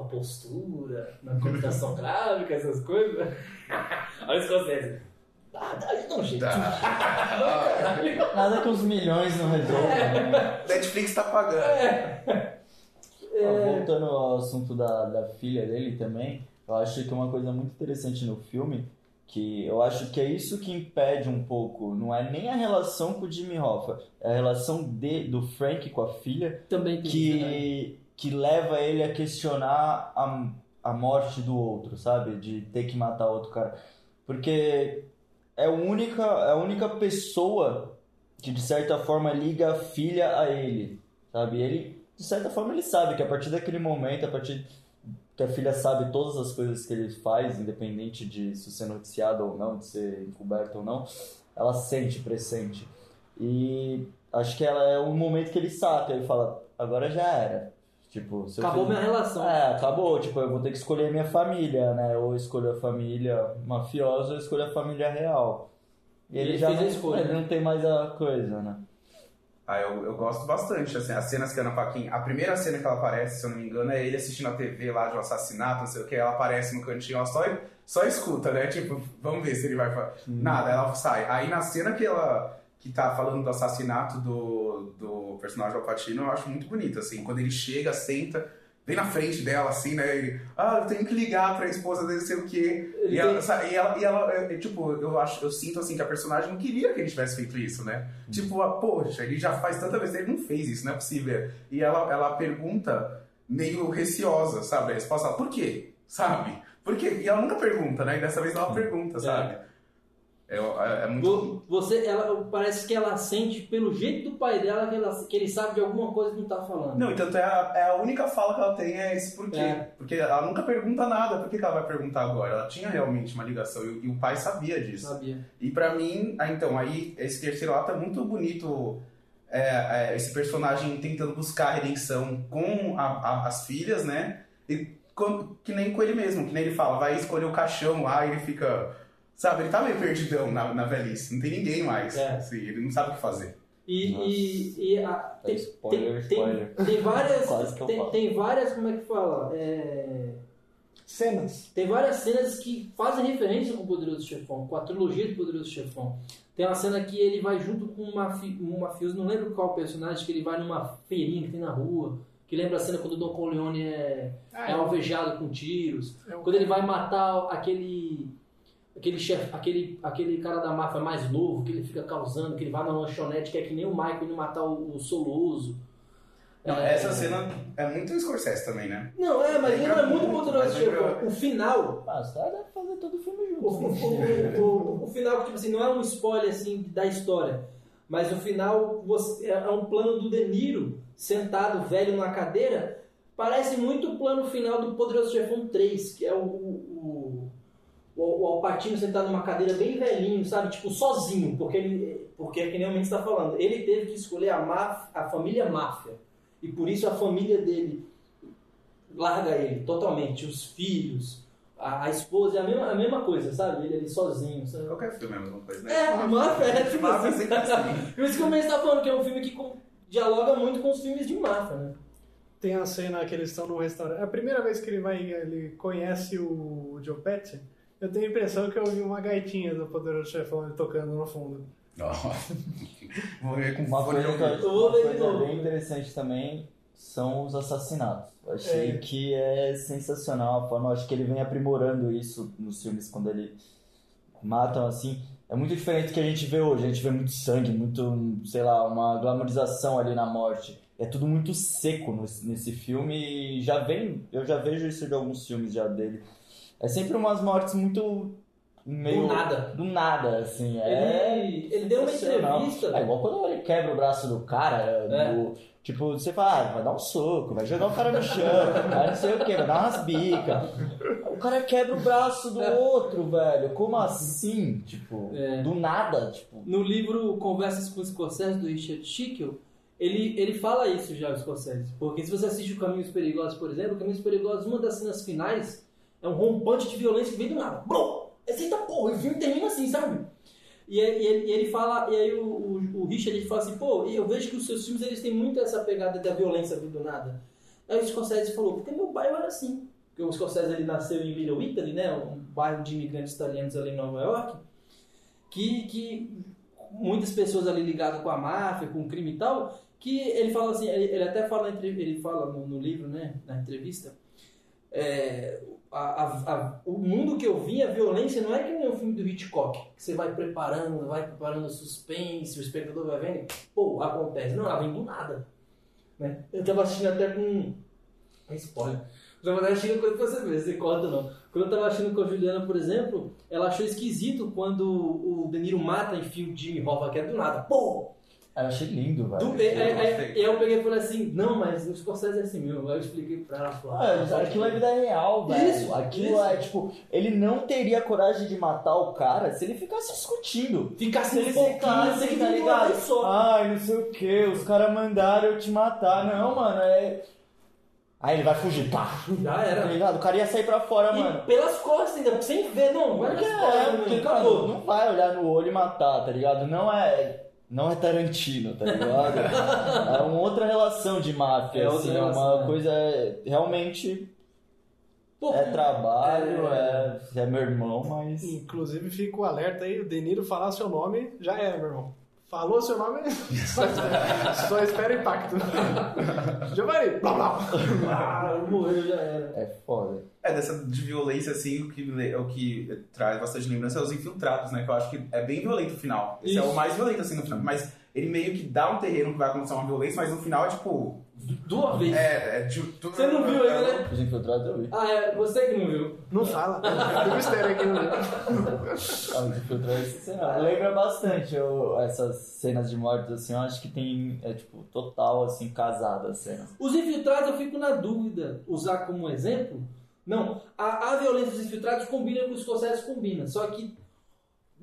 A: a postura na computação gráfica, essas coisas? olha o Scorsese. Ah, dá, dá um jeito.
B: Nada que uns milhões não resolvem.
C: Netflix tá pagando.
A: É, é,
B: Voltando ao assunto da, da filha dele também, eu acho que uma coisa muito interessante no filme, que eu acho que é isso que impede um pouco, não é nem a relação com o Jimmy Hoffa, é a relação de, do Frank com a filha,
A: também tem isso, né?
B: Que, leva ele a questionar a, a morte do outro, sabe? De ter que matar outro cara. Porque é a única, é a única pessoa que de certa forma liga a filha a ele, sabe? Ele, de certa forma, ele sabe que a partir daquele momento, a partir que a filha sabe todas as coisas que ele faz, independente de se ser noticiado ou não, de ser encoberto ou não, ela sente, pressente. E acho que ela é o momento que ele saca, ele fala, agora já era. Tipo,
A: Acabou
B: fiz-
A: minha relação.
B: é, acabou. Tipo, eu vou ter que escolher minha família, né? Ou eu escolho a família mafiosa ou eu escolho a família real. E ele,
A: ele
B: já
A: fez a
B: não,
A: escolha,
B: ele
A: né?
B: não tem mais a coisa, né?
C: Ah, eu, eu gosto bastante, assim, as cenas que a Ana Paquin... A primeira cena que ela aparece, se eu não me engano, é ele assistindo a TV lá de um assassinato, não sei o que, ela aparece no cantinho, ela só, só escuta, né? Tipo, vamos ver se ele vai falar. Nada, ela sai. Aí na cena que ela... Que tá falando do assassinato do, do personagem do Alpatino, eu acho muito bonito, assim. Quando ele chega, senta, vem na frente dela, assim, né? Ele, ah, eu tenho que ligar pra esposa dele, sei o quê. E ela, e ela, e ela, é, é, tipo, eu acho, eu sinto assim que a personagem não queria que ele tivesse feito isso, né? Tipo, ah, poxa, ele já faz tanta vez, ele não fez isso, não é possível. E ela, ela pergunta meio receosa, sabe? A resposta, por quê? Sabe? Por quê? E ela nunca pergunta, né? E dessa vez ela pergunta, sabe? É, é, é muito.
A: Vo- Você, ela, parece que ela sente pelo jeito do pai dela que, ela, que ele sabe de alguma coisa que não tá falando.
C: Não, e tanto é a, é a única fala que ela tem é esse porquê.
A: É.
C: Porque ela nunca pergunta nada, por que que ela vai perguntar agora? Ela tinha realmente uma ligação e, e o pai sabia disso.
A: Sabia.
C: E pra mim, ah, então, aí esse terceiro ato é muito bonito. é, é, esse personagem tentando buscar a redenção com a- a- as filhas, né? E com- que nem com ele mesmo, que nem ele fala, vai escolher o caixão lá e ele fica. Sabe, ele tá meio perdidão na, na velhice, não tem ninguém mais.
A: É.
C: assim, ele não sabe o que fazer.
A: E, e, e a, tem,
B: spoiler,
A: tem,
B: spoiler.
A: Tem, tem várias. Tem, tem várias, como é que fala? É,
D: Cenas.
A: Tem várias cenas que fazem referência com o Poderoso Chefão, com a trilogia do Poderoso Chefão. Tem uma cena que ele vai junto com um mafi- um mafioso, não lembro qual personagem, que ele vai numa feirinha que tem na rua, que lembra a cena quando o Don Corleone é,
D: Ah,
A: é alvejado com tiros.
D: É
A: Quando ele vai matar aquele aquele chefe, aquele, aquele cara da máfia mais novo, que ele fica causando, que ele vai na lanchonete, que é que nem o Michael indo matar o, o Soloso.
C: Não,
A: É,
C: essa cena é muito Scorsese também, né?
A: Não, é, mas
C: Lembra
A: lembra muito
C: muito,
A: Poderoso
C: lembra-
A: Chefão. O final,
B: Ah, os caras devem fazer todo o filme
A: O,
B: junto.
A: o,
B: né?
A: o, o- o final, tipo assim, não é um spoiler assim da história, mas o final você, é é um plano do De Niro sentado velho na cadeira. Parece muito o plano final do Poderoso Chefão 3, que é o, o, o, Alpatino sentado numa cadeira bem velhinho, sabe? Tipo, sozinho, porque ele. Porque é que nem o Mendes está falando. Ele teve que escolher a, máfia, a família máfia. E por isso a família dele larga ele totalmente. Os filhos, a, a esposa, é a mesma, a mesma coisa, sabe? Ele ali sozinho. Sabe?
C: Qualquer filme é a mesma coisa, né?
A: É, máfia é tipo
C: Máfia
A: assim.
C: sempre assim.
A: Por isso que o Mendes está falando que é um filme que com- dialoga muito com os filmes de máfia, né?
D: Tem a cena que eles estão num restaurante. É a primeira vez que ele vai, ele conhece o Joe Pesci. Eu tenho a impressão que eu ouvi uma gaitinha do Poderoso Chefão tocando no fundo.
C: Vou ver com
B: Uma coisa, uma coisa bem interessante também são os assassinatos. Eu achei
D: É.
B: que é sensacional a forma, eu acho que ele vem aprimorando isso nos filmes quando ele matam assim. É muito diferente do que a gente vê hoje. A gente vê muito sangue, muito, sei lá, uma glamorização ali na morte. É tudo muito seco nesse, nesse filme e já vem, eu já vejo isso de alguns filmes já dele. É sempre umas mortes muito meio
A: Do nada.
B: do nada, assim. É
A: Ele, ele deu uma entrevista.
B: É igual quando ele quebra o braço do cara,
A: É.
B: do- tipo, você fala, ah, vai dar um soco, vai jogar o cara no chão, aí não sei o que, vai dar umas bicas. O cara quebra o braço do outro, velho. Como assim? Tipo,
A: É.
B: do nada, tipo.
A: No livro Conversas com o Scorsese, do Richard Schickel, ele, ele fala isso já, o Scorsese. Porque se você assiste o Caminhos Perigosos, por exemplo, Caminhos Perigosos, uma das cenas finais é um rompante de violência que vem do nada. Esse eita porra, e o filme termina assim, sabe? E, ele, ele fala, e aí o, o, o Richard ele fala assim, pô, eu vejo que os seus filmes eles têm muito essa pegada da violência vindo do nada. Aí o Scorsese falou, porque meu bairro era assim. Porque o Scorsese ele nasceu em Little Italy, né? Um bairro de imigrantes italianos ali em Nova York que, que muitas pessoas ali ligadas com a máfia, com o crime e tal, que ele fala assim, ele, ele até fala, ele fala no, no livro, né, na entrevista, é, a- a- o mundo que eu vi, a violência, não é que nem filme do Hitchcock, que você vai preparando, vai preparando o suspense, o espectador vai vendo, pô, acontece. Não, ela vem do nada. Né? Eu tava assistindo até com. É spoiler. Eu tava assistindo coisa pra você ver, você conta não. Quando eu tava assistindo com a Juliana, por exemplo, ela achou esquisito quando o De Niro mata e enfia o Jimmy Hoffa, que é do nada. Pô!
B: Eu achei lindo, velho.
A: Do, é, é, é, eu peguei e falei assim, não, mas o Scorsese é assim mesmo. Aí eu expliquei pra ela.
B: Ah,
A: falei,
B: aquilo é vida real, velho.
A: Isso,
B: aquilo
A: isso.
B: é tipo, ele não teria coragem de matar o cara se ele ficasse discutindo. Ele ficasse,
A: você que
B: tá ligado? Ai, não sei o que, os caras mandaram eu te matar. Não, mano, é. Aí ele vai fugir, pá.
A: Já
B: Tá
A: era.
B: ligado? O cara ia sair pra fora, mano.
A: E pelas costas ainda, sem ver, não. Vai
B: Porque é,
A: mano,
B: porque, mano, não vai olhar no olho e matar, tá ligado? Não é. Não é Tarantino, tá ligado? é uma outra relação de máfia,
A: É
B: assim, é uma
A: é.
B: coisa realmente
A: Pô,
B: é trabalho, é, é meu irmão, mas.
D: Inclusive, fica o alerta aí, o Deniro falar seu nome, já é, meu irmão. Falou seu nome, só, só espera impacto. Giovanni, blá blá.
A: Ah, morreu, já era.
B: É foda.
C: É, dessa de violência, assim, o que, le- o que traz bastante lembrança é os infiltrados, né? Que eu acho que é bem violento o final. Esse é
A: Isso.
C: o mais violento, assim, no final. Mas ele meio que dá um terreno que vai acontecer uma violência, mas no final é tipo.
A: De uma vez.
C: É, é tudo.
A: Você não viu ainda, né?
B: Os infiltrados eu vi.
A: Ah, é, você que não viu.
D: Não fala, tem mistério aqui. Né?
B: Ah, os infiltrados, sei lá, lembra bastante eu- essas cenas de mortes, assim, eu acho que tem, é tipo, total, assim, casada a cena.
A: Os infiltrados eu fico na dúvida, usar como exemplo. Não, a, a violência dos infiltrados combina com os Scorsese combina. Só que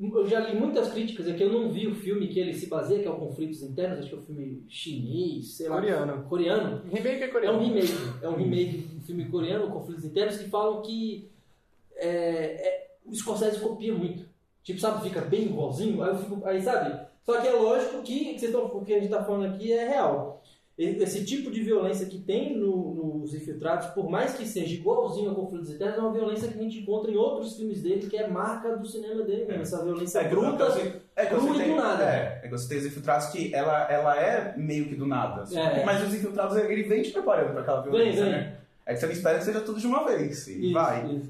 A: eu já li muitas críticas, é que eu não vi o filme que ele se baseia, que é o Conflitos Internos, acho que é um filme chinês, sei lá.
D: Coreano.
A: Coreano.
D: Remake é
A: É um
D: coreano.
A: remake, é um remake de um filme coreano, Conflitos Internos, que falam que é, é, o Scorsese copia muito. Tipo, sabe, fica bem igualzinho, aí eu fico, aí sabe? Só que é lógico que, que vocês tão, o que a gente tá falando aqui é real. Esse tipo de violência que tem no- nos infiltrados, por mais que seja igualzinho a Conflitos Internos, é uma violência que a gente encontra em outros filmes dele, que é marca do cinema dele mesmo. Essa violência
C: É,
A: bruta.
C: é
A: crua e do nada.
C: É, é que você tem os infiltrados que ela, ela é meio que do nada. assim.
A: É.
C: Mas os infiltrados, ele vem te preparando pra aquela violência,
A: vem.
C: né? É que você não espera que seja tudo de uma vez. E
A: Isso,
C: vai.
A: isso.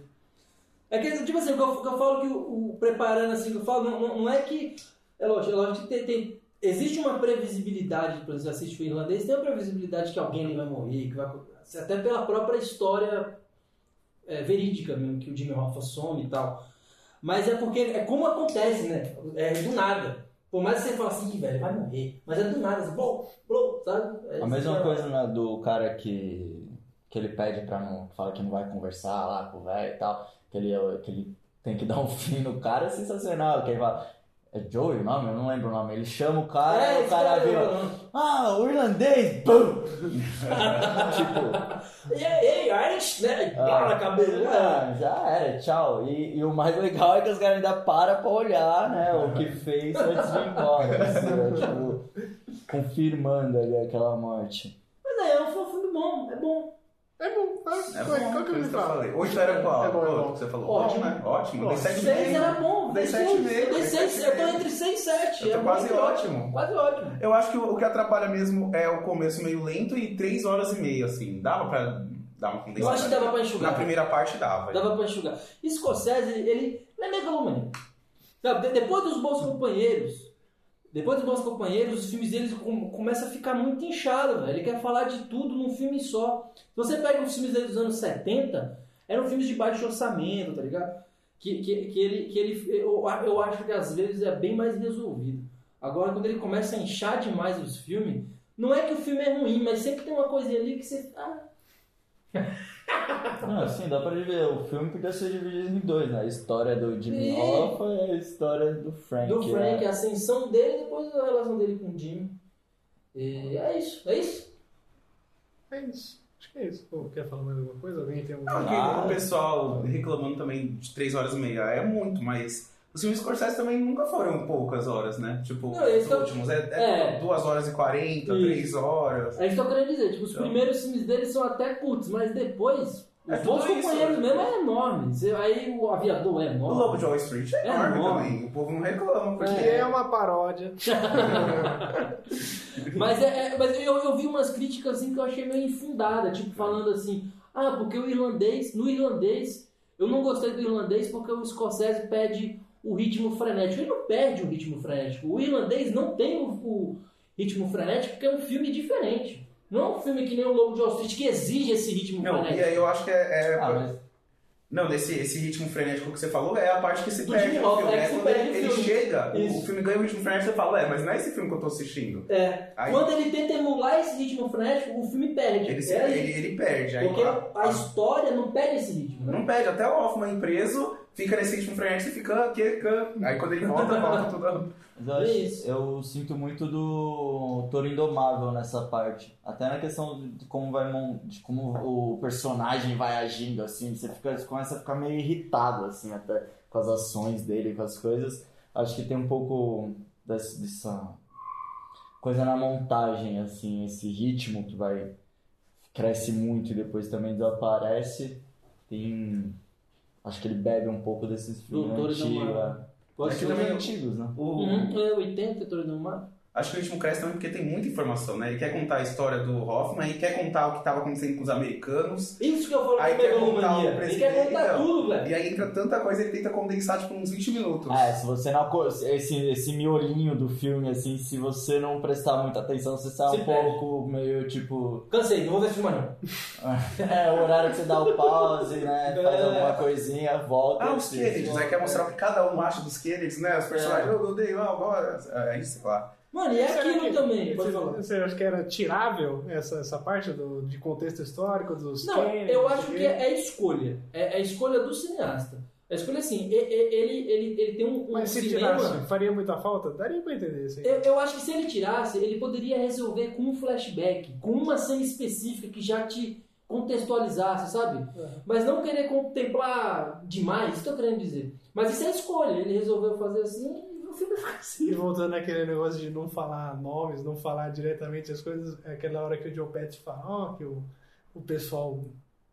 A: É que, tipo assim, o que eu, eu falo que o, o preparando assim, que eu falo, não, não, não é que. É lógico, é lógico que tem, tem- existe uma previsibilidade, por exemplo, você assiste o irlandês, tem uma previsibilidade que alguém vai morrer, que vai. Até pela própria história é, verídica mesmo, que o Jimmy Hoffa some e tal. Mas é porque é como acontece, né? É do nada. Por mais que você fale assim, "Ih, velho, vai morrer. Mas é do nada, assim, blum, blum, sabe? É
B: A mesma
A: isso,
B: coisa né, do cara que, que ele pede pra não. fala que não vai conversar lá com o velho e tal, que ele, que ele tem que dar um fim no cara, é sensacional. Que ele fala. É Joey o nome? Eu não lembro o nome. Ele chama o cara
A: É,
B: e o cara
A: eu
B: vira. Ah, o irlandês! Bum! tipo.
A: E aí, Irish, né? Pá
B: Ah.
A: na cabeça.
B: Ah, já era, tchau. E, e o mais legal é que os caras ainda param pra olhar, né, o que fez antes de ir embora. assim, tipo, confirmando ali aquela morte.
A: Mas é, é um filme bom, é bom.
D: É bom,
C: É
D: qual,
C: bom,
D: qual que eu me
C: falei. Oito era qual?
D: É bom, é bom.
C: que Você falou
A: Ótimo.
C: né? Ótimo. Dei
D: Ótimo.
C: sete e
A: Seis
C: meio.
A: era bom,
C: Dei
A: dei
C: sete e
A: seis.
C: meio,
A: Eu dei
C: dei
A: seis,
C: sete e
A: eu tô entre 6 e 7.
C: Eu tô quase ótimo.
A: Quase ótimo.
C: Eu acho que o, o que atrapalha mesmo é o começo meio lento e três horas e meia, assim. Dava pra dar uma condensada.
A: Eu acho que dava pra enxugar.
C: Na primeira parte dava.
A: Dava pra enxugar. Scorsese, ele, ele é de- Depois dos Bons Companheiros, depois dos Bons Companheiros, os filmes deles com, começam a ficar muito inchado, velho. Ele quer falar de tudo num filme só. Se você pega os filmes dele dos anos 70, eram filmes de baixo orçamento, tá ligado? Que, que, que ele, que ele eu, eu acho que às vezes é bem mais resolvido. Agora, quando ele começa a inchar demais os filmes, não é que o filme é ruim, mas sempre tem uma coisinha ali que você. Ah,
B: Não, assim, dá pra ver. O filme podia ser dividido em dois, né? A história do Jimmy
A: Sim.
B: Hoffa e a história do Frank.
A: do Frank,
B: né?
A: a ascensão dele e depois a relação dele com o Jimmy. E é isso, é isso.
D: É isso. Acho que é isso. Pô, quer falar mais alguma coisa? Alguém tem alguma
C: Não,
D: coisa?
C: que o pessoal reclamando também de três horas e meia é muito, mas os filmes Scorsese também nunca foram poucas horas, né? Tipo,
A: Não,
C: os
A: é o-
C: últimos. É, é
A: É.
C: duas horas e quarenta,
A: Isso.
C: três horas.
A: É isso que eu querendo dizer. Tipo, os
C: Então.
A: primeiros filmes dele são até curtos, mas depois
C: É
A: Os Bons
C: isso,
A: Companheiros
C: né?
A: mesmo é enorme. Você- Aí o aviador é
C: O
A: enorme.
C: Lobo de Wall Street é,
A: É
C: enorme
A: enorme.
C: também. O povo não reclama, porque
D: Que é uma paródia.
A: Mas, é, é- mas eu, eu vi umas críticas assim que eu achei meio infundada, tipo falando assim, ah, porque o irlandês, no irlandês, eu não gostei do irlandês porque o Scorsese pede o ritmo frenético. Ele não perde o ritmo frenético. O irlandês não tem o, o ritmo frenético porque é um filme diferente. Não é um filme que nem o Lobo de Wall Street que exige esse ritmo
C: Não, e
A: frenético.
C: aí eu acho que é. é-
B: Ah, mas
C: Não, desse esse ritmo frenético que você falou é a parte que se
A: Do
C: perde
A: Jimmy
C: no
A: Hoffa,
C: filme.
A: é que
C: É
A: se
C: quando
A: perde
C: ele,
A: no
C: ele chega, o-
A: Isso.
C: o filme ganha o ritmo frenético e você fala, é, mas não é esse filme que eu tô assistindo.
A: É.
C: Aí-
A: Quando ele tenta emular esse ritmo frenético, o filme perde.
C: Ele, se-
A: É
C: ele, ele perde. Aí,
A: Porque
C: a-
A: a história não perde esse ritmo.
C: Não perde, até o Hoffman preso, fica nesse ritmo frenético e fica. Aí quando ele volta, volta tudo.
B: Mas eu, eu sinto muito do Toro Indomável nessa parte. Até na questão de como vai de como o personagem vai agindo, assim, você fica, você começa a ficar meio irritado, assim, até com as ações dele, com as coisas. Acho que tem um pouco desse- dessa coisa na montagem, assim, esse ritmo que vai cresce muito e depois também desaparece. Tem. Acho que ele bebe um pouco desses filmes
A: Toro
B: antigos.
A: Indomável.
B: é.
A: Pode
C: É que
A: ser.
C: também-
B: antigos, né?
C: O,
A: Uhum, é 80, Toro do Mar.
C: Acho que o ritmo cresce também porque tem muita informação, né? Ele quer contar a história do Hoffman, ele quer contar o que estava acontecendo com os americanos.
A: Isso que eu falo
C: Aí
A: com
C: quer contar o.
A: Ele quer contar
C: então,
A: tudo, velho.
C: E aí entra tanta coisa, ele tenta condensar tipo uns 20 minutos.
B: É, se você não. Esse, esse miolinho do filme, assim, se você não prestar muita atenção, você sai um pouco meio tipo.
A: Cansei, não vou ver esse filme não.
B: É, o horário que você dá o pause, né? Faz
A: É.
B: alguma coisinha, volta.
C: Ah, os. Kennedys, aí quer mostrar o que cada um acha dos Kennedys, né? Os personagens, eu odeio, agora. É isso, lá.
A: Mano, e é aquilo
D: que-
A: também,
D: você, acha que era tirável essa, essa parte do, de contexto histórico dos
A: Não,
D: Kennedy,
A: eu acho que é, é escolha. É, é a escolha do cineasta. A escolha assim, ele, ele, ele tem um, um
D: Mas se
A: cinema...
D: tirasse, faria muita falta? Daria pra entender isso aí.
A: Eu, eu acho que se ele tirasse, ele poderia resolver com um flashback, com uma cena específica que já te contextualizasse, sabe?
D: Uhum.
A: Mas não querer contemplar demais, isso que eu tô querendo dizer. Mas isso é escolha, ele resolveu fazer assim e
D: voltando àquele negócio de não falar nomes, não falar diretamente as coisas, é aquela hora que o Joe Pesci fala, ó, que o, o pessoal,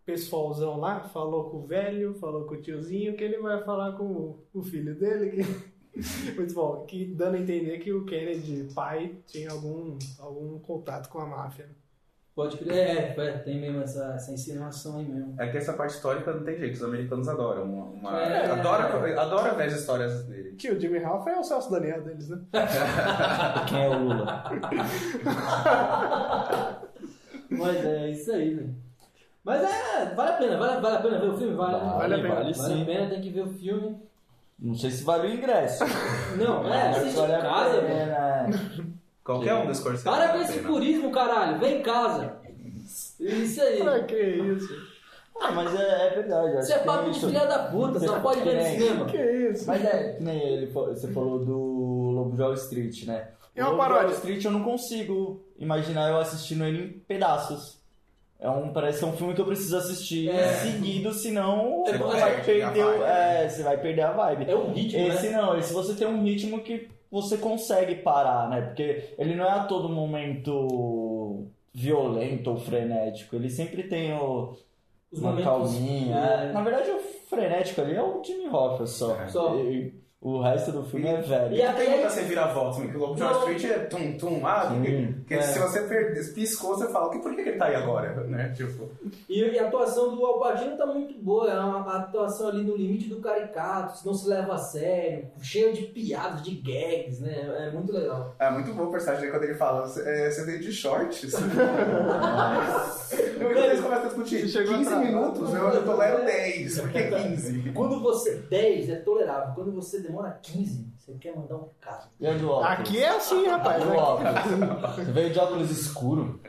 D: pessoalzão lá falou com o velho, falou com o tiozinho, que ele vai falar com o, o filho dele, que... Muito bom, que dando a entender que o Kennedy, pai, tinha algum, algum contato com a máfia.
A: Pode crer, é, é, tem mesmo essa, essa insinuação aí mesmo.
C: É que essa parte histórica não tem jeito, os americanos adoram. Uma, uma-
A: É.
C: adora, adora ver as histórias dele.
D: Que o Jimmy Ralph é o Celso Daniel deles, né?
B: Quem é o Lula?
A: Mas é isso aí, velho. Mas é, vale a pena, vale, vale a pena ver o filme? Vale,
B: Vale,
D: Vale a pena.
B: vale
A: Vale a pena, tem que ver o filme.
B: Não sei se vale o ingresso.
A: Não, é, assiste
B: vale
A: em casa, velho.
C: Qualquer um dos Scorsese.
A: Para com esse
C: pena.
A: turismo, caralho. Vem em casa. Isso aí.
D: Pra que isso?
B: Ah, mas é, é verdade.
A: Você é papo
B: tem
A: de filha da puta, você não pode ver no
B: É.
A: cinema.
D: Que isso?
B: Mas é, que nem ele, você falou do Lobo de Wall Street, né?
D: É uma paródia.
B: Wall Street eu não consigo imaginar eu assistindo ele em pedaços. É um, parece que é um filme que eu preciso assistir
A: É.
B: seguido, senão
A: Você
B: vai
C: a
B: perder, o- é, você vai perder a vibe.
A: É um ritmo,
B: Esse
A: né?
B: não, esse você tem um ritmo que você consegue parar, né? Porque ele não é a todo momento violento ou frenético. Ele sempre tem o,
A: Os
B: uma
A: momentos.
B: calminha.
A: é,
B: é. Na verdade, o frenético ali é o Jimmy Hoffa só.
A: Só.
B: E- o resto do filme é velho.
A: E
C: Tem
A: até
C: muita você vira volta, que o Lobo de Wall. Street é tum tum, ah,
B: Sim.
C: porque, porque
A: É.
C: se você perder, piscou, você fala, que por que ele tá aí agora? Né? Tipo,
A: E, e a atuação do Al Pacino tá muito boa. É uma a atuação ali no limite do caricato, não se leva a sério, cheio de piadas, de gags, né? É muito legal.
C: é muito bom o personagem quando ele fala, "Você- é, você veio de shorts. Eu eles começam a discutir
D: Você chegou
C: 15
D: atrasado.
C: minutos, eu, eu tolero 10, por que 15?
A: Quando você. 10 é tolerável. Quando você demora 15, você quer mandar um recado.
B: E do óculos?
D: Aqui é assim, rapaz.
B: Do
D: Aqui-
B: óculos. Você veio de óculos escuro.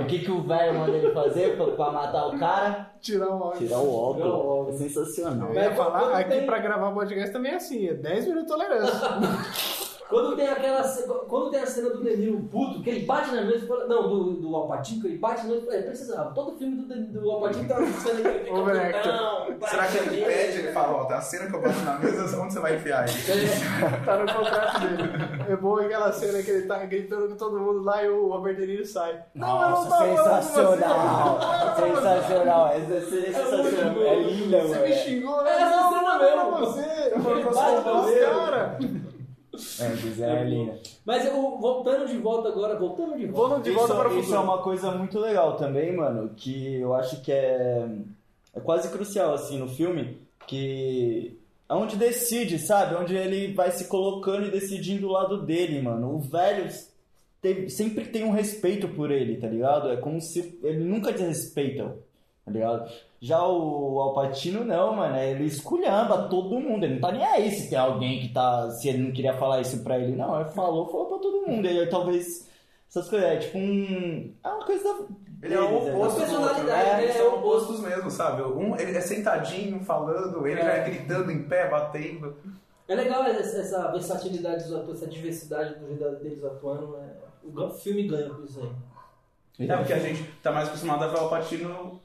B: O que, que o velho manda ele fazer pra, pra matar o cara?
D: Tirar o óculos.
B: Tirar o óculos.
A: Tirar o óculos.
B: É sensacional.
D: Eu ia falar, aqui
A: tem-
D: pra gravar o podcast também é assim, é 10 minutos de tolerância.
A: Quando tem aquela quando tem a cena do Deniro puto, que ele bate na mesa e fala, não, do, do Alpatino, que ele bate na mesa e fala, é, precisava. Todo filme do, do Alpatino tem uma cena que ele fica não, bate
C: Será que ele pede, ele fala, ó, tá a cena que eu bato na mesa, onde você vai enfiar ele?
A: É,
D: Tá no contrato dele. É bom aquela cena que ele tá gritando com todo mundo lá e o Robert De Niro sai. Não, eu não
B: Nossa,
D: tava com você.
B: sensacional! Sensacional! Essa é sensacional!
A: muito
B: É linda,
D: Você
B: mano.
D: me xingou,
A: É,
D: eu não
A: você mesmo.
D: com você. Você,
A: na mesa.
D: cara.
B: É, desenho é linda.
A: Mas eu, voltando de volta agora, voltando de volta.
D: Voltando de volta
B: isso,
D: para o
B: isso é uma coisa muito legal também, mano, que eu acho que é, é quase crucial, assim, no filme, que é onde decide, sabe? Onde ele vai se colocando e decidindo do lado dele, mano. O velho tem- sempre tem um respeito por ele, tá ligado? É como se ele nunca desrespeita, tá ligado? Já o Alpatino não, mano, ele esculhamba todo mundo, ele não tá nem aí se tem alguém que tá, se ele não queria falar isso pra ele, não, ele falou, falou pra todo mundo, ele talvez essas coisas, é tipo um. É uma coisa da.
C: Ele é o
B: deles,
C: oposto do outro,
A: personalidade,
C: né?
A: né?
C: Eles
A: É
C: são
A: o
C: opostos mesmo, sabe? Um, ele é sentadinho, falando, ele
A: É.
C: já é gritando em pé, batendo.
A: É legal essa, essa versatilidade dos atores, essa diversidade do jeito deles atuando. né? O filme ganha com isso aí.
C: É porque a gente tá mais acostumado a ver o Patino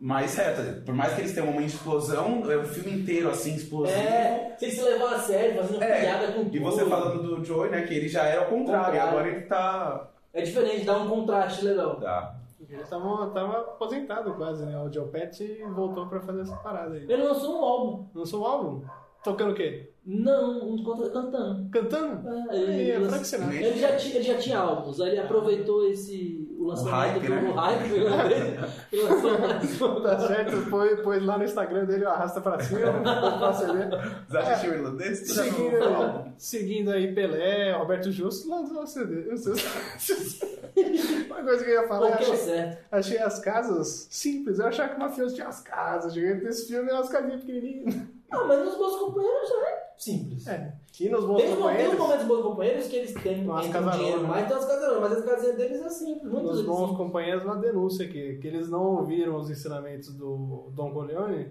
C: mais reto. Por mais que eles tenham um momento de explosão, é o filme inteiro assim, explosivo.
A: É, sem se levar a sério, fazendo
C: É,
A: piada com tudo.
C: E você falando do Joey, né, que ele já era o contrário,
A: Contrário.
C: agora ele tá...
A: É diferente, dá um contraste legal.
C: tá.
D: Ele tava, tava aposentado quase, né? O Joe Pesci voltou pra fazer essa parada aí.
A: Ele lançou um álbum.
D: Lançou um álbum? Tocando o quê?
A: Não, um cantando.
D: Cantando?
A: É,
D: Aí,
A: ele,
D: é
A: lanç- ele já tinha, ele já tinha álbuns, aí ele aproveitou esse o lançamento
C: hype,
A: do
C: né?
A: o hype dele lançou
D: Tá certo, pôs, pôs lá no Instagram dele o arrasta pra cima, pra você ver.
C: Você acha que o irlandês? Já não
D: Seguindo,
C: fala.
D: seguindo aí Pelé, Roberto Justo, lançou o CD. Uma coisa que eu ia falar, eu
A: Porque é
D: achei,
A: certo.
D: achei as casas simples. Eu achava que o mafioso tinha as casas. Cheguei nesse filme, é umas casinhas pequenininhas.
A: Ah, mas nos bons companheiros já é simples.
D: É. E nos bons
A: Tem, uns- tem
D: companheiros,
A: momentos bons companheiros que eles têm
D: casaronas,
A: dinheiro
D: né?
A: mais, tem umas casaronas, mas as casinhas deles é simples. Muitos
D: nos bons
A: simples.
D: companheiros, uma denúncia aqui. Que eles não ouviram os ensinamentos do Don Corleone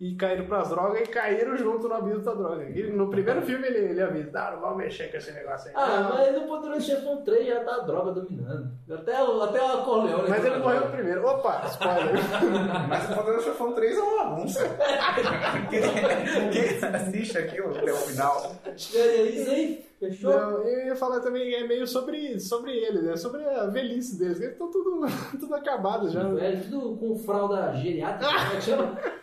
D: e caíram pras drogas e caíram junto no abismo da droga. E no primeiro filme ele, ele avisa, não, não vamos mexer com esse negócio aí.
A: Ah,
D: não."
A: mas no Poderoso Chefão 3 já tá a droga dominando. Até o, até o Corleone.
D: Mas
A: tá
D: ele
A: na
D: morreu primeiro. Opa, spoiler.
C: Mas o Poderoso Chefão 3 é uma bagunça. quem, quem assiste aquilo até o final?
A: É isso aí, fechou?
D: Não, eu ia falar também é meio sobre, sobre eles, né? sobre a velhice deles. Eles estão tudo, tudo acabado já.
A: É, tudo com fralda geriátrica. né? Chama-
D: Deixa eu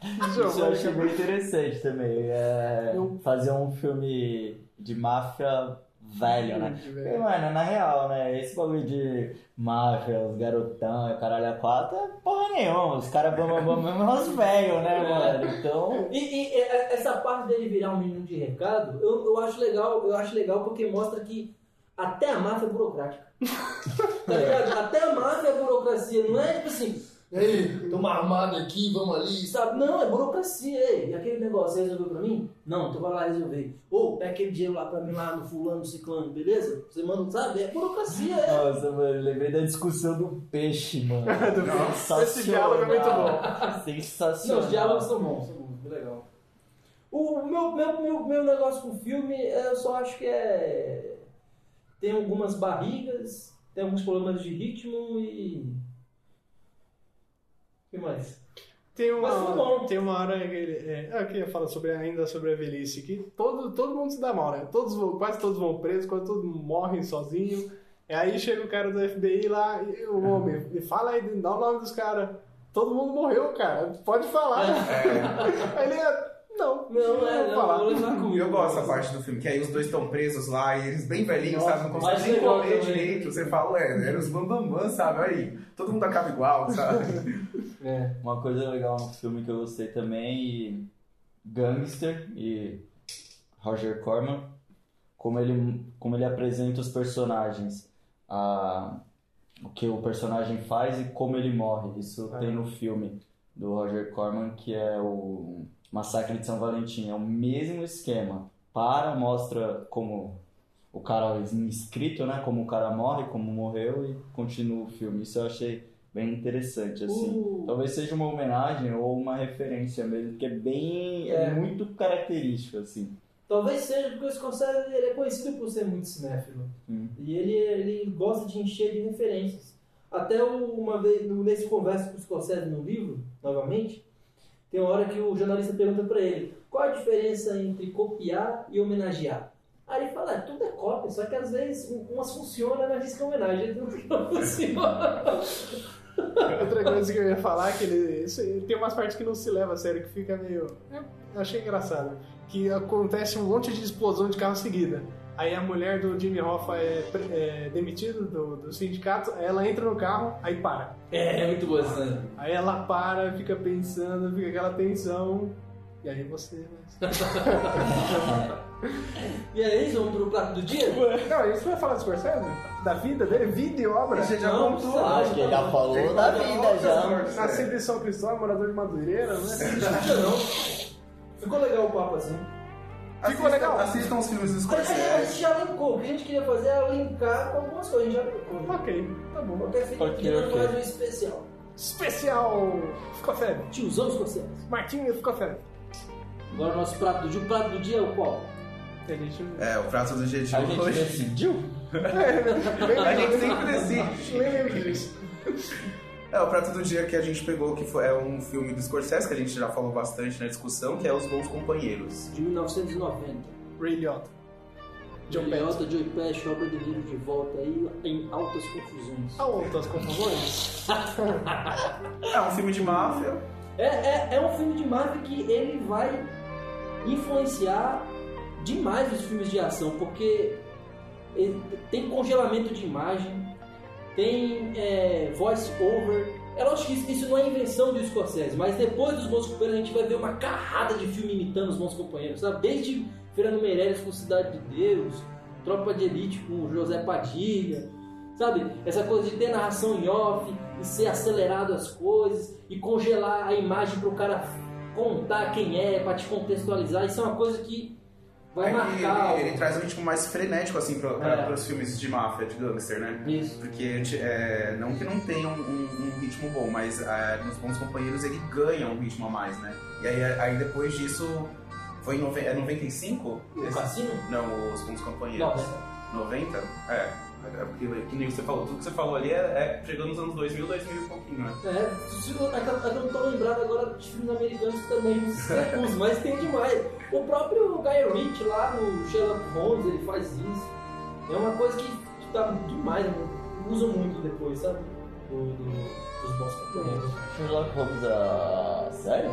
B: Isso eu achei bem interessante também. É
D: Eu-
B: fazer um filme de máfia velho, né? Porque, mano, na real, né? Esse bagulho de máfia, os garotão e caralho a quatro é porra nenhuma. Os caras bam bam bam mesmo é os velhos, né, mano? Então.
A: E, e, e, essa parte dele virar um menino de recado, eu, eu acho legal, eu acho legal porque mostra que até a máfia é burocrática. tá ligado? Até a máfia é burocracia, não é tipo assim, ei, toma armado aqui, vamos ali, sabe? Não, é burocracia, ei, e aquele negócio, você resolveu pra mim? Não, tu vai lá resolver. Ou pega aquele dinheiro lá pra mim, lá no fulano, ciclano, beleza? Você manda, sabe? É burocracia, é.
B: Nossa, mano, eu lembrei da discussão do peixe, mano. Sensacional.
D: Esse diálogo é muito bom.
B: Sensacional.
A: Não, os diálogos são bons, são bons, bem legal. O meu, meu, meu, meu negócio com o filme, eu só acho que é. Tem algumas barrigas, tem alguns problemas de ritmo e. O que mais?
D: Tem uma,
A: bom.
D: tem uma hora que ele. É, aqui ia falar sobre, ainda sobre a velhice, que todo, todo mundo se dá mal, né? Todos, quase todos vão presos, quase todos morrem sozinhos. E aí chega o cara do FBI lá e o homem, e fala aí, dá o nome dos caras. Todo mundo morreu, cara. Pode falar. Aí ele é. Não,
A: Não, é, não,
D: falar.
A: levar comigo.
C: E eu gosto dessa parte do filme, que aí os dois estão presos lá e eles bem velhinhos,
D: Nossa,
C: sabe? Não
A: mas
C: conseguem nem correr direito. Você fala, ué, eram os bambambam, sabe? Olha aí, todo mundo acaba igual, sabe?
A: É.
B: Uma coisa legal no filme que eu gostei também, e Gangster e Roger Corman, como ele, como ele apresenta os personagens, a, o que o personagem faz e como ele morre. Isso
D: Ah.
B: tem no filme do Roger Corman, que é o Massacre de São Valentim. É o mesmo esquema. Para, mostra como o cara escrito, né? Como o cara morre, como morreu e continua o filme. Isso eu achei bem interessante, assim.
A: O-
B: Talvez seja uma homenagem ou uma referência mesmo, porque é bem. é,
A: É.
B: muito característico, assim.
A: Talvez seja porque o Scorsese ele é conhecido por ser muito cinéfilo.
B: Hum.
A: E ele, ele gosta de encher de referências. Até uma vez, nesse conversa com o Scorsese no livro, novamente, tem uma hora que o jornalista pergunta pra ele qual a diferença entre copiar e homenagear. Aí ele fala, "É, tudo é cópia, só que às vezes um- umas funcionam, mas diz que é homenagem, não funciona.
D: Outra coisa que eu ia falar é que ele, isso- tem umas partes que não se leva a sério, que fica meio. é, Eu achei engraçado. Que acontece um monte de explosão de carro seguida. Aí a mulher do Jimmy Hoffa é, é demitida do, do sindicato, aí ela entra no carro, aí para.
A: É, é muito boa essa cena.
D: Aí ela para, fica pensando, fica aquela tensão. E aí você.
A: E é isso, vamos pro prato do dia?
D: Não, isso vai falar do Scorsese? Da vida dele? Vida e obra?
C: Você já
A: Não,
C: contou.
B: Acho que ele já falou da vida já.
D: Nascido em São Cristóvão, morador de Madureira, né?
A: Acho não. Ficou legal o papo assim.
D: Ficou
C: Assistam-
D: legal.
C: Assistam os filmes do
A: A gente, a gente já linkou. O que a gente queria fazer era linkar com algumas coisas. A gente já linkou.
D: Ok, tá bom.
A: Qualquer fim
B: Ok,
A: de
B: ok.
A: faz um especial.
D: Especial Ficou Febre.
A: Tiozão Scorsese.
D: Martinho Ficou Febre.
A: Agora o nosso prato do dia. O prato do dia é o qual?
D: A gente...
C: É, o prato do dia de
B: A gente
C: hoje.
B: decidiu?
C: A gente sempre decide.
D: Lembra disso.
C: É, o prato do dia que a gente pegou, que foi, é um filme do Scorsese, que a gente já falou bastante na discussão, que é Os Bons Companheiros.
A: De 1990.
D: Ray Liotta. John Petty.
A: Liotta, Joey Pesci, Robert De Niro de volta aí em altas confusões.
D: Altas confusões.
C: É um filme de máfia.
A: É, é, é um filme de Marvel que ele vai influenciar demais os filmes de ação, porque ele tem congelamento de imagem, tem é, voice over. É lógico que isso, não é invenção do Scorsese, mas depois dos Bons Companheiros a gente vai ver uma carrada de filme imitando os Bons Companheiros, sabe? Desde Fernando Meirelles com Cidade de Deus, Tropa de Elite com José Padilha, sabe? Essa coisa de ter narração em off e ser acelerado as coisas e congelar a imagem para o cara contar quem é, para te contextualizar. Isso é uma coisa que vai
C: É que
A: marcar.
C: ele, ele traz um ritmo mais frenético, assim, para
A: É.
C: os filmes de máfia, de gangster, né?
A: Isso.
C: Porque é, não que não tenha um, um- um ritmo bom, mas é, nos Bons Companheiros ele ganha um ritmo a mais, né? E aí, aí depois disso, foi em nove, é 95?
A: O
C: Esse-
A: Cassino?
C: Não, os Bons Companheiros.
A: Não,
C: 90? É. É porque, que nem você falou, tudo que você falou ali é, é chegando nos anos 2000, 2000 e pouquinho, né?
A: É, é que eu é que eu não tô lembrado agora de filmes americanos que também recursos, mas tem demais. O próprio Guy Ritchie lá no Sherlock Holmes, ele faz isso. É uma coisa que tá demais, né? usa muito depois, sabe? Do, do- dos bons companheiros.
B: Sherlock Holmes, a série?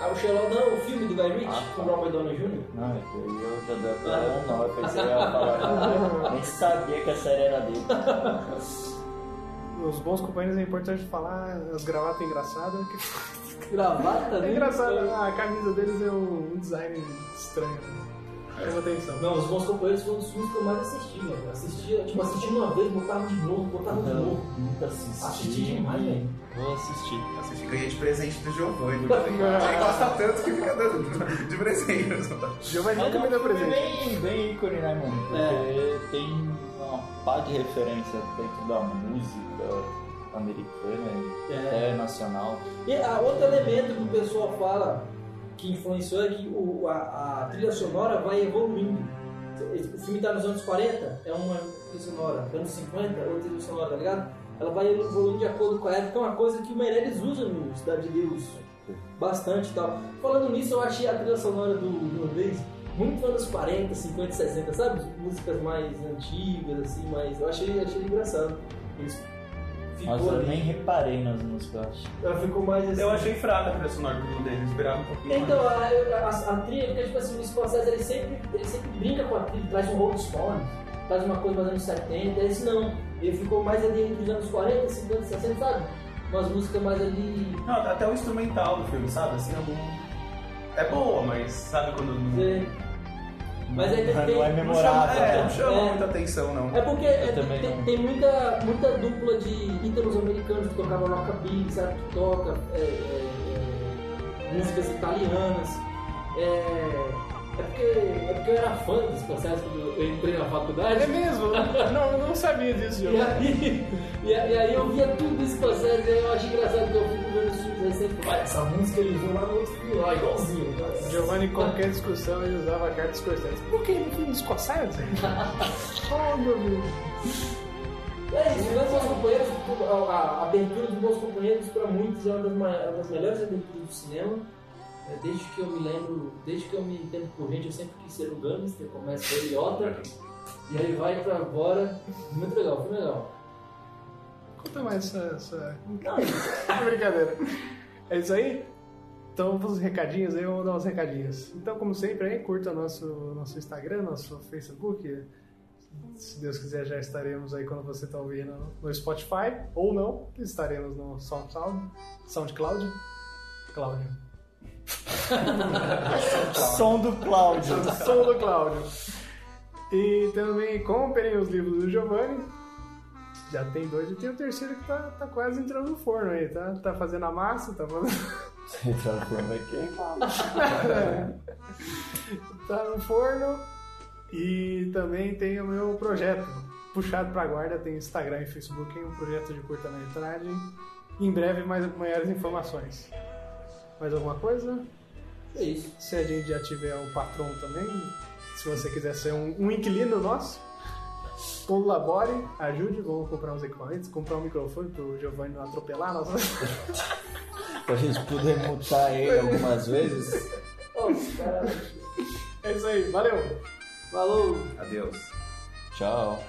A: Ah, o Sherlock não, o filme do Guy Ritchie,
B: Ah,
A: com
B: tá.
A: Robert Downey Jr.
B: Não, eu já dei até um não, eu pensei que ia falar. Nem sabia que a série era dele.
D: Os bons companheiros é importante falar, as gravatas engraçadas. que-
A: Gravata, né?
D: É engraçado, a camisa deles é um design estranho. Né? Chama atenção.
A: Não, Os Bons Companheiros foi um dos filmes que eu mais assisti, velho. Assistia, tipo, assisti uma vez, botava de novo, botava de novo.
B: nunca assisti.
A: Assisti demais, velho.
B: Vou assistir.
C: Assisti, ganhei de presente do Giovanni. Ele gosta tanto que fica dando de presente.
D: Giovanni nunca me
B: é
D: deu
B: filme
D: presente.
B: bem, bem ícone, né, mano? Porque tem uma pá de referência dentro da música americana e
A: É.
B: até nacional.
A: E a outro elemento que o pessoal fala que influenciou é que o, a, a trilha sonora vai evoluindo. O filme está nos anos 40, é uma trilha sonora, anos 50, outra trilha sonora, tá ligado? Ela vai evoluindo de acordo com a época, é uma coisa que o Meirelles usa no Cidade de Deus bastante e tal. Falando nisso, eu achei a trilha sonora do irlandês muito anos 40, 50, 60, sabe? Músicas mais antigas, assim, mas eu achei, achei engraçado. Isso
B: Mas eu nem reparei nas músicas, eu acho.
A: Ela ficou mais assim.
C: Eu achei fraca a trilha sonora do dele, eu esperava um pouquinho
A: Então,
C: mais.
A: a, a, a trilha, porque tipo assim, o Scorsese ele sempre, ele sempre brinca com a trilha, traz um Rolling traz uma coisa mais anos 70, esse não. Ele ficou mais ali entre os anos 40, 50, 60, sabe? Umas músicas mais ali.
C: Não, até o instrumental do filme, sabe? Assim, algum... É boa, mas sabe quando
A: é, Mas aí tem-
B: não é
A: tem-
C: Não chama,
B: memorável.
C: é, não chama
A: É.
C: muita atenção, não.
A: É porque é,
B: também
A: tem,
B: não.
A: tem muita, muita dupla de ítalos americanos que tocavam rockabilly, sabe? Que toca é, é, é, músicas italianas. É, É porque, é porque eu era fã dos Scorsese quando eu entrei na faculdade.
D: É mesmo? não, não sabia disso,
A: E aí, e, aí- e aí eu via tudo do Scorsese e aí eu acho engraçado que eu fico vendo os filmes aí sempre. Olha, essa música ele usou lá no outro filme, lá, igualzinho. Cara."
D: Giovanni, em qualquer discussão, ele usava a carta Scorsese. Por que no filme Scorsese? oh, meu Deus.
A: É isso, Bons Companheiros, a, abertura dos Bons Companheiros para muitos é uma das, ma- uma das melhores aberturas do cinema. É, Desde que eu me lembro, desde que eu me entendo por gente, eu sempre quis ser o gangster, começa com o idiota, e aí vai pra agora. Muito legal, foi legal.
D: Conta mais essa... essa...
A: Não,
D: Brincadeira. É isso aí? Então, os recadinhos aí, vamos dar uns recadinhos. Então, como sempre, aí, curta nosso, nosso Instagram, nosso Facebook. Se Deus quiser, já estaremos aí quando você está ouvindo no Spotify, ou não, estaremos no SoundCloud. SoundCloud. Cláudio.
B: Som do Cláudio.
D: Som do Cláudio. E também comprem os livros do Giovanni. Já tem dois e tem o terceiro que tá, tá quase entrando no forno aí, tá? Tá fazendo a massa, tá fazendo.
B: Você transforma aqui.
D: tá no forno. E também tem o meu projeto, Puxado pra Guarda, tem Instagram e Facebook, um projeto de curta-metragem. Em breve, mais maiores informações. Mais alguma coisa?
A: é isso.
D: Se a gente já tiver o patrão também, se você quiser ser um, um inquilino nosso, colabore, ajude, vamos comprar uns equipamentos, comprar um microfone pro Giovanni não atropelar nossa.
B: Pra gente poder mutar ele algumas vezes.
A: Cara,
D: É isso aí, valeu!
A: falou!
C: Adeus.
B: Tchau.